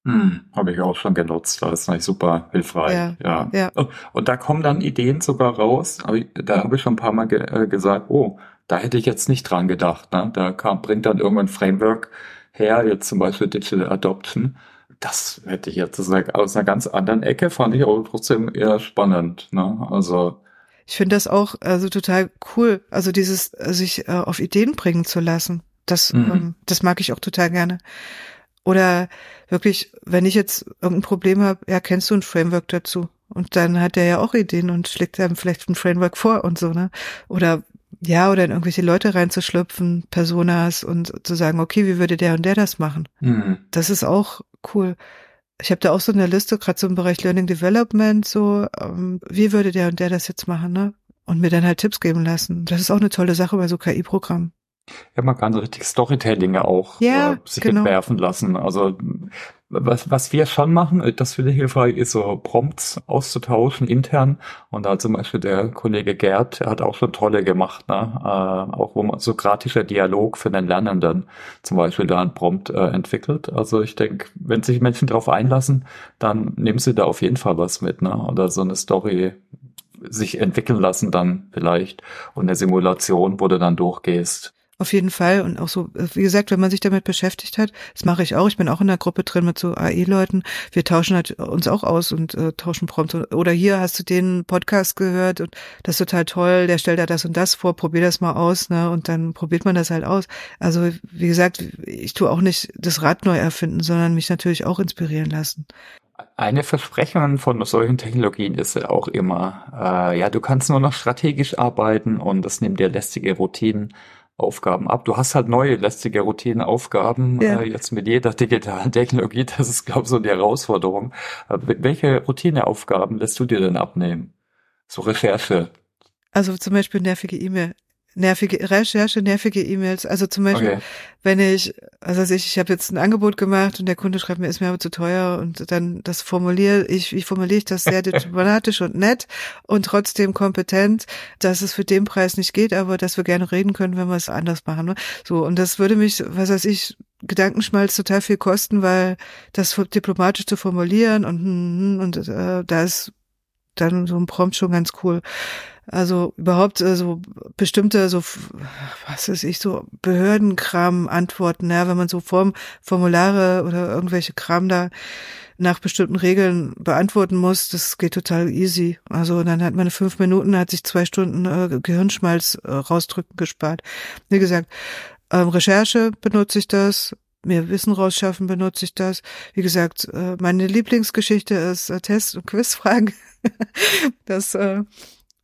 Hm, habe ich auch schon genutzt. Das ist natürlich super hilfreich. Ja, ja. ja. Und da kommen dann Ideen sogar raus. Da habe ich schon ein paar Mal ge äh, gesagt, oh, da hätte ich jetzt nicht dran gedacht. Ne? Da kam, bringt dann irgendwann ein Framework her, jetzt zum Beispiel Digital Adoption. Das hätte ich jetzt aus einer ganz anderen Ecke, fand ich aber trotzdem eher spannend. Ne? Also ich finde das auch also total cool, also dieses sich äh, auf Ideen bringen zu lassen. Das, mhm. ähm, das mag ich auch total gerne. Oder wirklich, wenn ich jetzt irgendein Problem habe, ja, kennst du ein Framework dazu? Und dann hat er ja auch Ideen und schlägt einem vielleicht ein Framework vor und so, ne? Oder ja, oder in irgendwelche Leute reinzuschlüpfen, Personas und zu sagen, okay, wie würde der und der das machen? Mhm. Das ist auch cool. Ich habe da auch so eine Liste, gerade so im Bereich Learning Development, so, ähm, wie würde der und der das jetzt machen, ne? Und mir dann halt Tipps geben lassen. Das ist auch eine tolle Sache bei so KI-Programmen. Ja, man kann so richtig Storytelling auch ja, äh, sich genau. entwerfen lassen. Also was, was wir schon machen, äh, das finde ich hilfreich, ist so Prompts auszutauschen intern. Und da zum Beispiel der Kollege Gerd, der hat auch schon tolle gemacht, ne? Äh, auch wo man sokratischer Dialog für den Lernenden zum Beispiel da ein Prompt äh, entwickelt. Also ich denke, wenn sich Menschen darauf einlassen, dann nehmen sie da auf jeden Fall was mit, ne? Oder so eine Story sich entwickeln lassen dann vielleicht und eine Simulation, wo du dann durchgehst. Auf jeden Fall. Und auch so, wie gesagt, wenn man sich damit beschäftigt hat, das mache ich auch. Ich bin auch in der Gruppe drin mit so AI-Leuten. Wir tauschen halt uns auch aus und äh, tauschen prompt. Oder hier hast du den Podcast gehört und das ist total toll. Der stellt da das und das vor. Probier das mal aus, ne? Und dann probiert man das halt aus. Also, wie gesagt, ich tue auch nicht das Rad neu erfinden, sondern mich natürlich auch inspirieren lassen. Eine Versprechung von solchen Technologien ist ja auch immer, äh, ja, du kannst nur noch strategisch arbeiten und das nimmt dir lästige Routinen Aufgaben ab. Du hast halt neue lästige Routinenaufgaben ja. äh, jetzt mit jeder digitalen Technologie. [laughs] Das ist, glaube ich, so die Herausforderung. Äh, welche Routineaufgaben lässt du dir denn abnehmen? So Recherche. Also zum Beispiel nervige E-Mail nervige Recherche, nervige E-Mails. Also zum Beispiel, okay. wenn ich, also ich, ich habe jetzt ein Angebot gemacht und der Kunde schreibt mir, ist mir aber zu teuer und dann das formuliere ich, wie formuliere ich das sehr [laughs] diplomatisch und nett und trotzdem kompetent, dass es für den Preis nicht geht, aber dass wir gerne reden können, wenn wir es anders machen. Ne? So und das würde mich, was weiß ich, Gedankenschmalz total viel kosten, weil das diplomatisch zu formulieren und und äh, da ist dann so ein Prompt schon ganz cool. Also überhaupt äh, so bestimmte so was ist ich so Behördenkram Antworten, ja, wenn man so Form Formulare oder irgendwelche Kram da nach bestimmten Regeln beantworten muss, das geht total easy. Also dann hat man fünf Minuten, hat sich zwei Stunden äh, Gehirnschmalz äh, rausdrücken gespart. Wie gesagt, ähm, Recherche benutze ich das, mir Wissen rausschaffen benutze ich das. Wie gesagt, äh, meine Lieblingsgeschichte ist äh, Test- und Quizfragen. [laughs] das äh,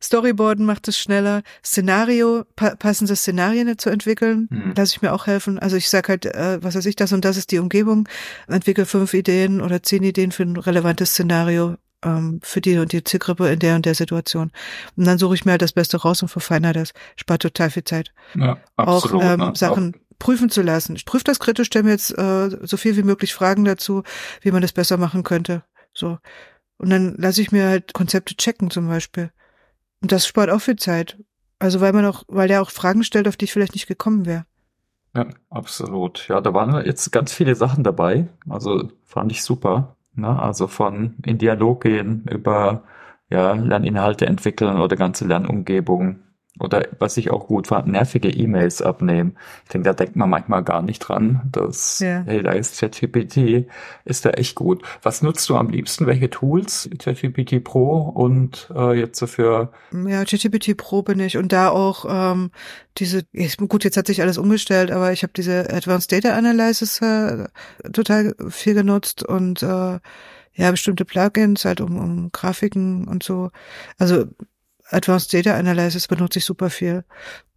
Storyboarden macht es schneller. Szenario, pa passende Szenarien zu entwickeln, mhm. lasse ich mir auch helfen. Also ich sag halt, äh, was weiß ich, das und das ist die Umgebung. Entwickle fünf Ideen oder zehn Ideen für ein relevantes Szenario ähm, für die und die Zielgruppe in der und der Situation. Und dann suche ich mir halt das Beste raus und verfeinere das. Spart total viel Zeit. Ja, absolut, auch ähm, ne? Sachen auch. prüfen zu lassen. Ich prüfe das kritisch, stelle mir jetzt äh, so viel wie möglich Fragen dazu, wie man das besser machen könnte. So. Und dann lasse ich mir halt Konzepte checken zum Beispiel. Und das spart auch viel Zeit. Also weil man auch, weil der auch Fragen stellt, auf die ich vielleicht nicht gekommen wäre. Ja, absolut. Ja, da waren jetzt ganz viele Sachen dabei. Also fand ich super. Ne? Also von in Dialog gehen über ja, Lerninhalte entwickeln oder ganze Lernumgebung oder was ich auch gut fand, nervige E-Mails abnehmen. Ich denke, da denkt man manchmal gar nicht dran, dass, ja. hey, da ist ChatGPT, ist da echt gut. Was nutzt du am liebsten? Welche Tools? ChatGPT Pro und äh, jetzt so für... Ja, ChatGPT Pro bin ich und da auch ähm, diese, gut, jetzt hat sich alles umgestellt, aber ich habe diese Advanced Data Analysis äh, total viel genutzt und äh, ja, bestimmte Plugins halt um, um Grafiken und so. Also Advanced Data Analysis benutze ich super viel.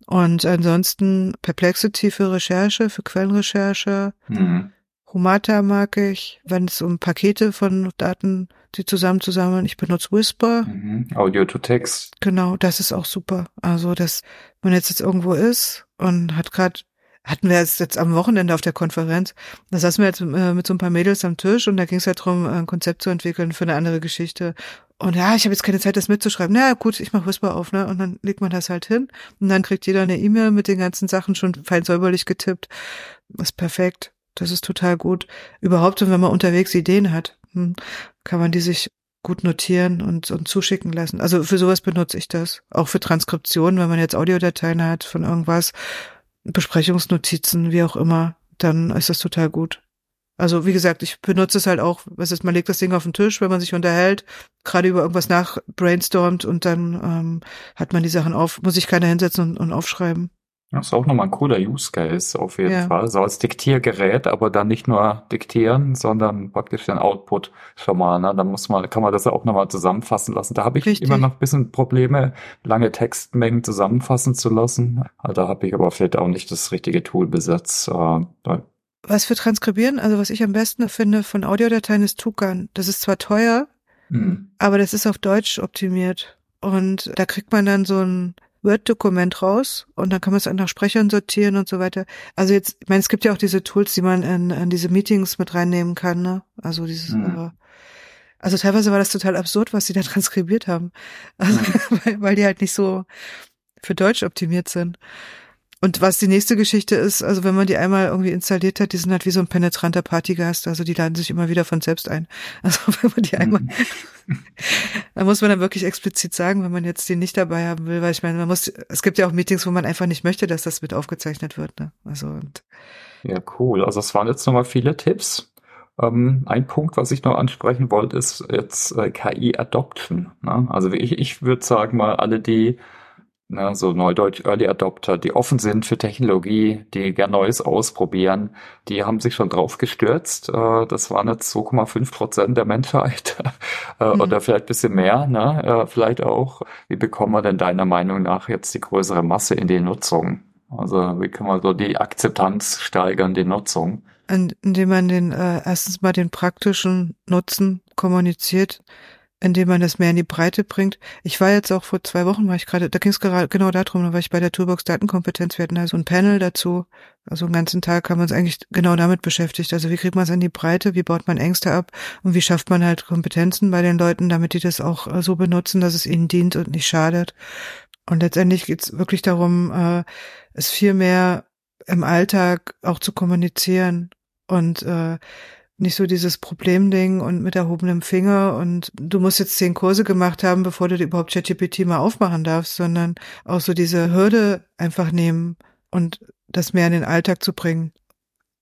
Und ansonsten Perplexity für Recherche, für Quellenrecherche. Mhm. Humata mag ich, wenn es um Pakete von Daten, die zusammen zusammen. Ich benutze Whisper. Mhm. Audio to Text. Genau, das ist auch super. Also, dass man jetzt jetzt irgendwo ist und hat gerade hatten wir jetzt, jetzt am Wochenende auf der Konferenz, da saßen wir jetzt äh, mit so ein paar Mädels am Tisch und da ging es halt darum, ein Konzept zu entwickeln für eine andere Geschichte. Und ja, ich habe jetzt keine Zeit, das mitzuschreiben. Na gut, ich mache Whisper auf, ne? Und dann legt man das halt hin und dann kriegt jeder eine E-Mail mit den ganzen Sachen schon fein säuberlich getippt. Ist perfekt. Das ist total gut. Überhaupt, wenn man unterwegs Ideen hat, hm, kann man die sich gut notieren und, und zuschicken lassen. Also für sowas benutze ich das. Auch für Transkription, wenn man jetzt Audiodateien hat von irgendwas Besprechungsnotizen, wie auch immer, dann ist das total gut. Also wie gesagt, ich benutze es halt auch, was ist, man legt das Ding auf den Tisch, wenn man sich unterhält, gerade über irgendwas nach brainstormt und dann ähm, hat man die Sachen auf, muss sich keiner hinsetzen und, und aufschreiben. Das ist auch nochmal ein cooler Use Case auf jeden ja. Fall. So als Diktiergerät, aber dann nicht nur diktieren, sondern praktisch den Output schon mal. Ne? Dann muss man, kann man das auch nochmal zusammenfassen lassen. Da habe ich Richtig. immer noch ein bisschen Probleme, lange Textmengen zusammenfassen zu lassen. Da habe ich aber vielleicht auch nicht das richtige Tool besetzt. Äh, was für Transkribieren, also was ich am besten finde von Audiodateien ist Tukan. Das ist zwar teuer, mhm. aber das ist auf Deutsch optimiert. Und da kriegt man dann so ein Word-Dokument raus und dann kann man es nach Sprechern sortieren und so weiter. Also jetzt, ich meine, es gibt ja auch diese Tools, die man in, in diese Meetings mit reinnehmen kann, ne? Also dieses, mhm. also teilweise war das total absurd, was sie da [laughs] transkribiert haben. Also, mhm. weil, weil die halt nicht so für Deutsch optimiert sind. Und was die nächste Geschichte ist, also wenn man die einmal irgendwie installiert hat, die sind halt wie so ein penetranter Partygast, also die laden sich immer wieder von selbst ein. [laughs] Also wenn man die einmal, [laughs] da muss man dann wirklich explizit sagen, wenn man jetzt den nicht dabei haben will, weil ich meine, man muss, es gibt ja auch Meetings, wo man einfach nicht möchte, dass das mit aufgezeichnet wird, ne? Also und ja, cool. Also es waren jetzt nochmal viele Tipps. Ähm, ein Punkt, was ich noch ansprechen wollte, ist jetzt äh, KI Adoption. Ne? Also ich, ich würde sagen mal, alle, die ne, so neudeutsch Early Adopter, die offen sind für Technologie, die gern Neues ausprobieren, die haben sich schon drauf gestürzt. Äh, das waren jetzt 2,5 Prozent der Menschheit [laughs] äh, mhm. oder vielleicht bisschen mehr. Ne? Äh, vielleicht auch, wie bekommen wir denn deiner Meinung nach jetzt die größere Masse in die Nutzung? Also wie kann man so die Akzeptanz steigern, die Nutzung? Indem man den äh, erstens mal den praktischen Nutzen kommuniziert, indem man das mehr in die Breite bringt. Ich war jetzt auch vor zwei Wochen, war ich gerade, da ging es gerade genau darum, da war ich bei der Toolbox Datenkompetenz, wir hatten da so ein Panel dazu, also einen ganzen Tag haben wir uns eigentlich genau damit beschäftigt. Also wie kriegt man es in die Breite, wie baut man Ängste ab und wie schafft man halt Kompetenzen bei den Leuten, damit die das auch äh, so benutzen, dass es ihnen dient und nicht schadet. Und letztendlich geht es wirklich darum, äh, es viel mehr im Alltag auch zu kommunizieren und äh, nicht so dieses Problemding und mit erhobenem Finger und du musst jetzt zehn Kurse gemacht haben, bevor du überhaupt ChatGPT mal aufmachen darfst, sondern auch so diese Hürde einfach nehmen und das mehr in den Alltag zu bringen.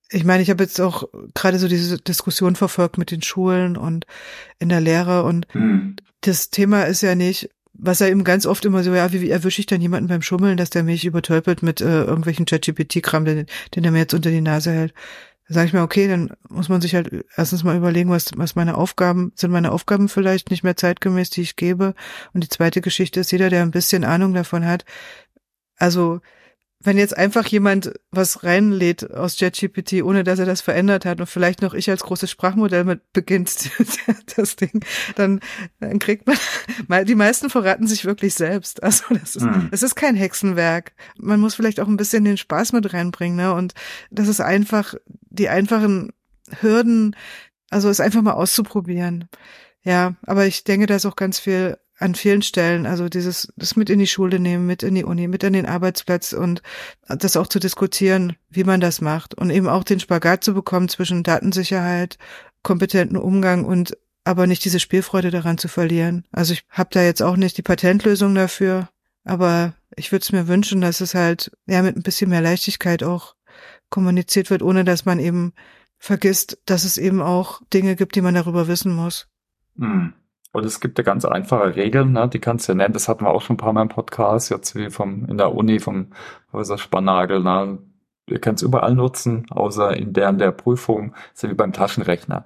Ich meine, ich habe jetzt auch gerade so diese Diskussion verfolgt mit den Schulen und in der Lehre und mhm. das Thema ist ja nicht, was er eben ganz oft immer so, ja, wie, wie erwische ich dann jemanden beim Schummeln, dass der mich übertölpelt mit äh, irgendwelchen ChatGPT-Kram, den, den er mir jetzt unter die Nase hält sage ich mir, okay, dann muss man sich halt erstens mal überlegen, was, was meine Aufgaben, sind meine Aufgaben vielleicht nicht mehr zeitgemäß, die ich gebe. Und die zweite Geschichte ist, jeder, der ein bisschen Ahnung davon hat, also wenn jetzt einfach jemand was reinlädt aus ChatGPT, ohne dass er das verändert hat und vielleicht noch ich als großes Sprachmodell mit beginnt [laughs] das Ding, dann, dann kriegt man, [laughs] die meisten verraten sich wirklich selbst. Also das ist, mhm. es ist kein Hexenwerk. Man muss vielleicht auch ein bisschen den Spaß mit reinbringen, ne? Und das ist einfach, die einfachen Hürden, also es einfach mal auszuprobieren. Ja, aber ich denke, da ist auch ganz viel an vielen Stellen, also dieses, das mit in die Schule nehmen, mit in die Uni, mit in den Arbeitsplatz und das auch zu diskutieren, wie man das macht und eben auch den Spagat zu bekommen zwischen Datensicherheit, kompetenten Umgang und aber nicht diese Spielfreude daran zu verlieren. Also ich habe da jetzt auch nicht die Patentlösung dafür, aber ich würde es mir wünschen, dass es halt ja mit ein bisschen mehr Leichtigkeit auch kommuniziert wird, ohne dass man eben vergisst, dass es eben auch Dinge gibt, die man darüber wissen muss. Mhm. Und es gibt ja ganz einfache Regeln, ne? die kannst du ja nennen, das hatten wir auch schon ein paar Mal im Podcast, jetzt wie vom, in der Uni vom Professor Spannagel, ne? Ihr könnt es überall nutzen, außer in deren der Prüfung, so wie beim Taschenrechner.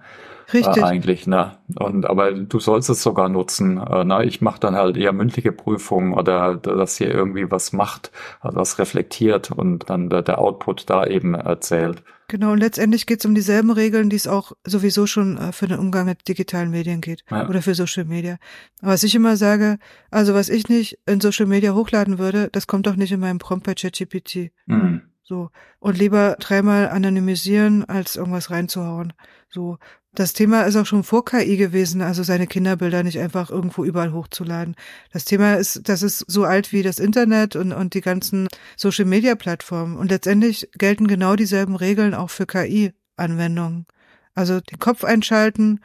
Richtig. Äh, eigentlich, ne? Und aber du sollst es sogar nutzen. Äh, ne? Ich mache dann halt eher mündliche Prüfungen oder dass hier irgendwie was macht, also was reflektiert und dann der, der Output da eben erzählt. Genau, und letztendlich geht es um dieselben Regeln, die es auch sowieso schon äh, für den Umgang mit digitalen Medien geht ja. oder für Social Media. Aber was ich immer sage, also was ich nicht in Social Media hochladen würde, das kommt doch nicht in meinem Prompt bei ChatGPT. Mhm. So. Und lieber dreimal anonymisieren, als irgendwas reinzuhauen. So. Das Thema ist auch schon vor KI gewesen, also seine Kinderbilder nicht einfach irgendwo überall hochzuladen. Das Thema ist, das ist so alt wie das Internet und, und die ganzen Social Media Plattformen. Und letztendlich gelten genau dieselben Regeln auch für KI-Anwendungen. Also den Kopf einschalten,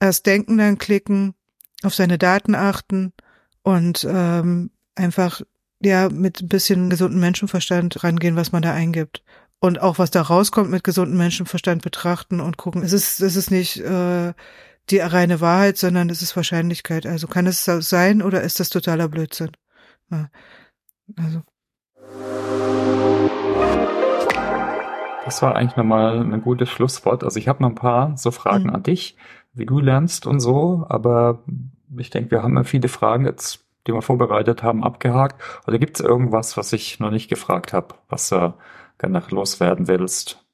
erst denken, dann klicken, auf seine Daten achten und ähm, einfach ja mit ein bisschen gesunden Menschenverstand rangehen, was man da eingibt und auch was da rauskommt mit gesundem Menschenverstand betrachten und gucken. Es ist, es ist nicht äh, die reine Wahrheit, sondern es ist Wahrscheinlichkeit. Also kann es sein oder ist das totaler Blödsinn? Ja. Also. Das war eigentlich nochmal ein gutes Schlusswort. Also ich habe noch ein paar so Fragen mhm. an dich, wie du lernst und so, aber ich denke, wir haben ja viele Fragen jetzt, die wir vorbereitet haben, abgehakt. Oder gibt es irgendwas, was ich noch nicht gefragt habe, was äh, gerne loswerden willst?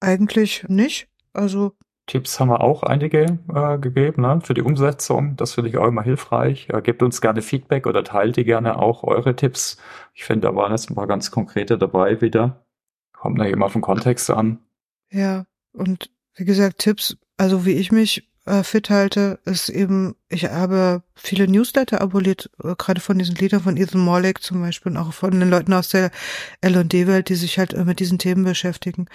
Eigentlich nicht. Also Tipps haben wir auch einige äh, gegeben ne, für die Umsetzung. Das finde ich auch immer hilfreich. Äh, gebt uns gerne Feedback oder teilt die gerne auch eure Tipps. Ich finde, da waren jetzt ein paar ganz konkrete dabei wieder. Kommt natürlich immer vom Kontext an. Ja, und wie gesagt, Tipps, also wie ich mich äh, fit halte, ist eben, ich habe viele Newsletter abonniert, äh, gerade von diesen Liedern von Ethan Morlick zum Beispiel und auch von den Leuten aus der L&D-Welt, die sich halt äh, mit diesen Themen beschäftigen.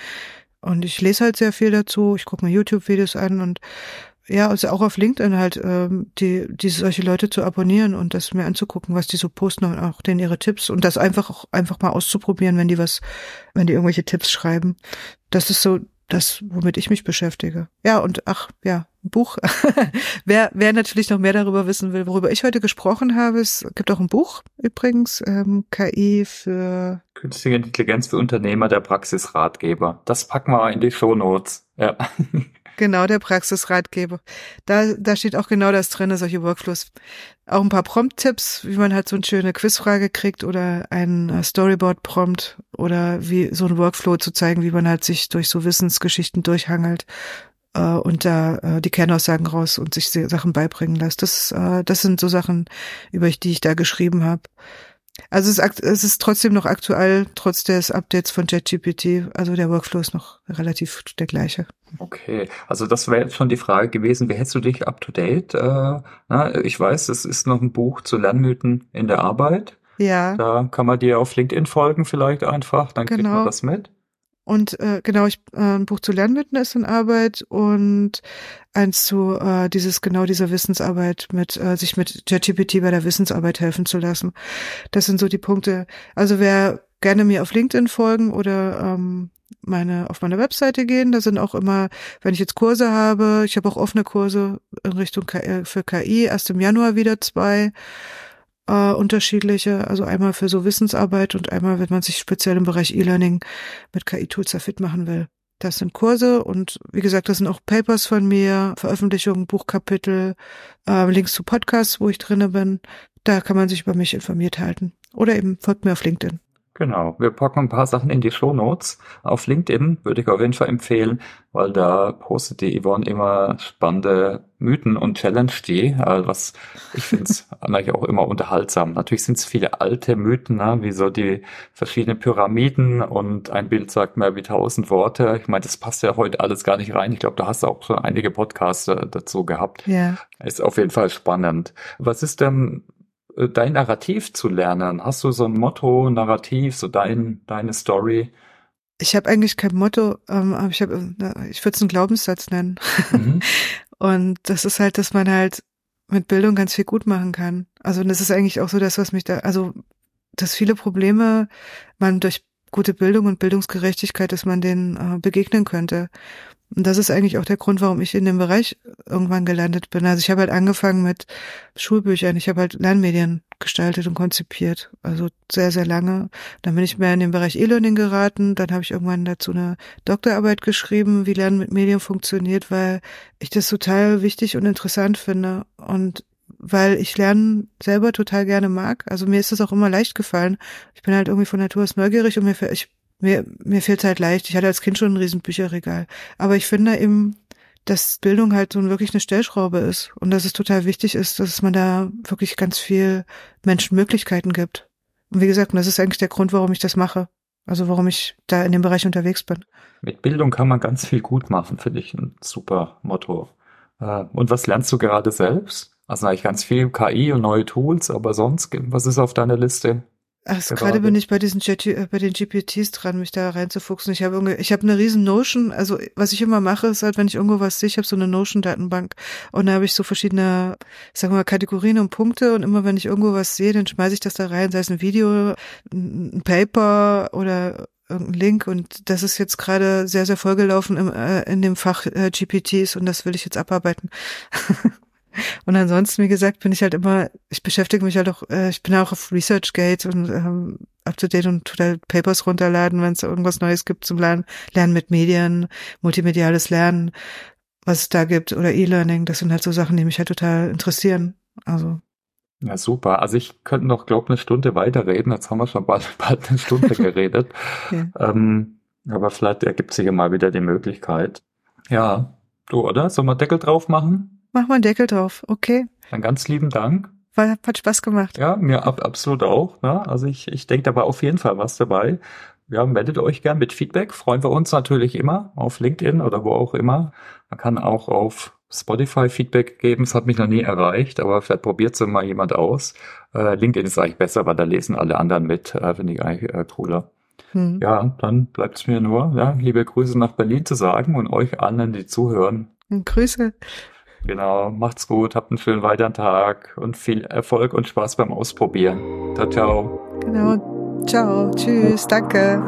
Und ich lese halt sehr viel dazu, ich gucke mir YouTube-Videos an und ja, also auch auf LinkedIn halt, ähm, die, die solche Leute zu abonnieren und das mir anzugucken, was die so posten und auch denen ihre Tipps und das einfach auch einfach mal auszuprobieren, wenn die was, wenn die irgendwelche Tipps schreiben. Das ist so das, womit ich mich beschäftige. Ja, und ach, ja, ein Buch. [laughs] wer, wer natürlich noch mehr darüber wissen will, worüber ich heute gesprochen habe, es gibt auch ein Buch übrigens, ähm, KI für Künstliche Intelligenz für Unternehmer, der Praxisratgeber. Das packen wir in die Show Notes. Ja. [laughs] Genau, der Praxisratgeber. Da, da steht auch genau das drin, solche Workflows. Auch ein paar Prompt-Tipps, wie man halt so eine schöne Quizfrage kriegt oder ein äh, Storyboard-Prompt oder wie so ein Workflow zu zeigen, wie man halt sich durch so Wissensgeschichten durchhangelt äh, und da äh, die Kernaussagen raus und sich Sachen beibringen lässt. Das, äh, das sind so Sachen, über die ich da geschrieben habe. Also es ist, es ist trotzdem noch aktuell, trotz des Updates von ChatGPT. Also der Workflow ist noch relativ der gleiche. Okay, also das wäre jetzt schon die Frage gewesen, wie hältst du dich up to date? Äh, na, ich weiß, es ist noch ein Buch zu Lernmythen in der Arbeit. Ja. Da kann man dir auf LinkedIn folgen vielleicht einfach, dann genau. kriegt man genau. das mit. Und äh, genau, ich äh, ein Buch zu Lernmythen ist in Arbeit und eins zu äh, dieses genau dieser Wissensarbeit mit äh, sich mit ChatGPT bei der Wissensarbeit helfen zu lassen. Das sind so die Punkte. Also wer gerne mir auf LinkedIn folgen oder ähm, meine auf meine Webseite gehen, da sind auch immer, wenn ich jetzt Kurse habe, ich habe auch offene Kurse in Richtung KI, für KI, erst im Januar wieder zwei äh, unterschiedliche, also einmal für so Wissensarbeit und einmal, wenn man sich speziell im Bereich E-Learning mit KI-Tools da fit machen will. Das sind Kurse und wie gesagt, das sind auch Papers von mir, Veröffentlichungen, Buchkapitel, äh, Links zu Podcasts, wo ich drinne bin. Da kann man sich über mich informiert halten. Oder eben folgt mir auf LinkedIn. Genau, wir packen ein paar Sachen in die Show Notes. Auf LinkedIn würde ich auf jeden Fall empfehlen, weil da postet die Yvonne immer spannende Mythen und Challenge die, äh, was ich finde es [laughs] eigentlich auch immer unterhaltsam. Natürlich sind es viele alte Mythen, ne, wie so die verschiedenen Pyramiden und ein Bild sagt mehr wie tausend Worte. Ich meine, das passt ja heute alles gar nicht rein. Ich glaube, du hast auch schon einige Podcasts dazu gehabt. Ja. Ist auf jeden Fall spannend. Was ist denn äh, dein Narrativ zu lernen? Hast du so ein Motto, Narrativ, so dein, deine Story? Ich habe eigentlich kein Motto, ähm, aber ich habe, ich würde es einen Glaubenssatz nennen. Mhm. [laughs] Und das ist halt, dass man halt mit Bildung ganz viel gut machen kann. Also das ist eigentlich auch so das, was mich da, also dass viele Probleme man durch gute Bildung und Bildungsgerechtigkeit, dass man denen äh, begegnen könnte. Und das ist eigentlich auch der Grund, warum ich in dem Bereich irgendwann gelandet bin. Also ich habe halt angefangen mit Schulbüchern. Ich habe halt Lernmedien gestaltet und konzipiert. Also sehr, sehr lange. Dann bin ich mehr in den Bereich E-Learning geraten. Dann habe ich irgendwann dazu eine Doktorarbeit geschrieben, wie Lernen mit Medien funktioniert, weil ich das total wichtig und interessant finde. Und weil ich Lernen selber total gerne mag. Also mir ist das auch immer leicht gefallen. Ich bin halt irgendwie von Natur aus neugierig und mir, ich mir, mir fällt halt leicht. Ich hatte als Kind schon ein riesen Bücherregal. Aber ich finde eben, dass Bildung halt so wirklich eine Stellschraube ist und dass es total wichtig ist, dass man da wirklich ganz viel Menschen Möglichkeiten gibt. Und wie gesagt, das ist eigentlich der Grund, warum ich das mache. Also warum ich da in dem Bereich unterwegs bin. Mit Bildung kann man ganz viel gut machen, finde ich ein super Motto. Äh, und was lernst du gerade selbst? Also eigentlich ganz viel KI und neue Tools, aber sonst, was ist auf deiner Liste? Also gerade bin ich bei diesen äh, bei den GPTs dran, mich da reinzufuchsen. Ich habe ich habe eine riesen Notion, also was ich immer mache, ist halt, wenn ich irgendwo was sehe, ich habe so eine Notion-Datenbank und da habe ich so verschiedene, sagen wir mal, Kategorien und Punkte und immer wenn ich irgendwo was sehe, dann schmeiße ich das da rein, sei es ein Video, ein Paper oder irgendein Link und das ist jetzt gerade sehr, sehr vollgelaufen im, äh, in dem Fach äh, GPTs und das will ich jetzt abarbeiten. [laughs] Und ansonsten, wie gesagt, bin ich halt immer, ich beschäftige mich halt auch, äh, ich bin auch auf ResearchGate und ähm, up to date und halt Papers runterladen, wenn es irgendwas Neues gibt zum Lernen, Lernen mit Medien, multimediales Lernen, was es da gibt oder E-Learning. Das sind halt so Sachen, die mich halt total interessieren. Also. Ja, super. Also ich könnte noch, glaube eine Stunde weiterreden. Jetzt haben wir schon bald, [laughs] bald eine Stunde geredet. [laughs] ja. ähm, aber vielleicht ergibt sich ja mal wieder die Möglichkeit. Ja, Du, oder? Sollen wir Deckel drauf machen? Mach mal einen Deckel drauf, okay. Dann ganz lieben Dank. War, hat Spaß gemacht. Ja, mir ab, absolut auch. Ne? Also ich, ich denke, da war auf jeden Fall was dabei. Ja, meldet euch gern mit Feedback. Freuen wir uns natürlich immer auf LinkedIn oder wo auch immer. Man kann auch auf Spotify Feedback geben. Es hat mich noch nie erreicht, aber vielleicht probiert es mal jemand aus. Äh, LinkedIn ist eigentlich besser, weil da lesen alle anderen mit. Äh, Finde ich eigentlich äh, cooler. Hm. Ja, dann bleibt es mir nur, ja, liebe Grüße nach Berlin zu sagen und euch allen, die zuhören. Grüße. Genau, macht's gut, habt einen schönen weiteren Tag und viel Erfolg und Spaß beim Ausprobieren. Ciao, ciao. Genau, ciao, tschüss, danke.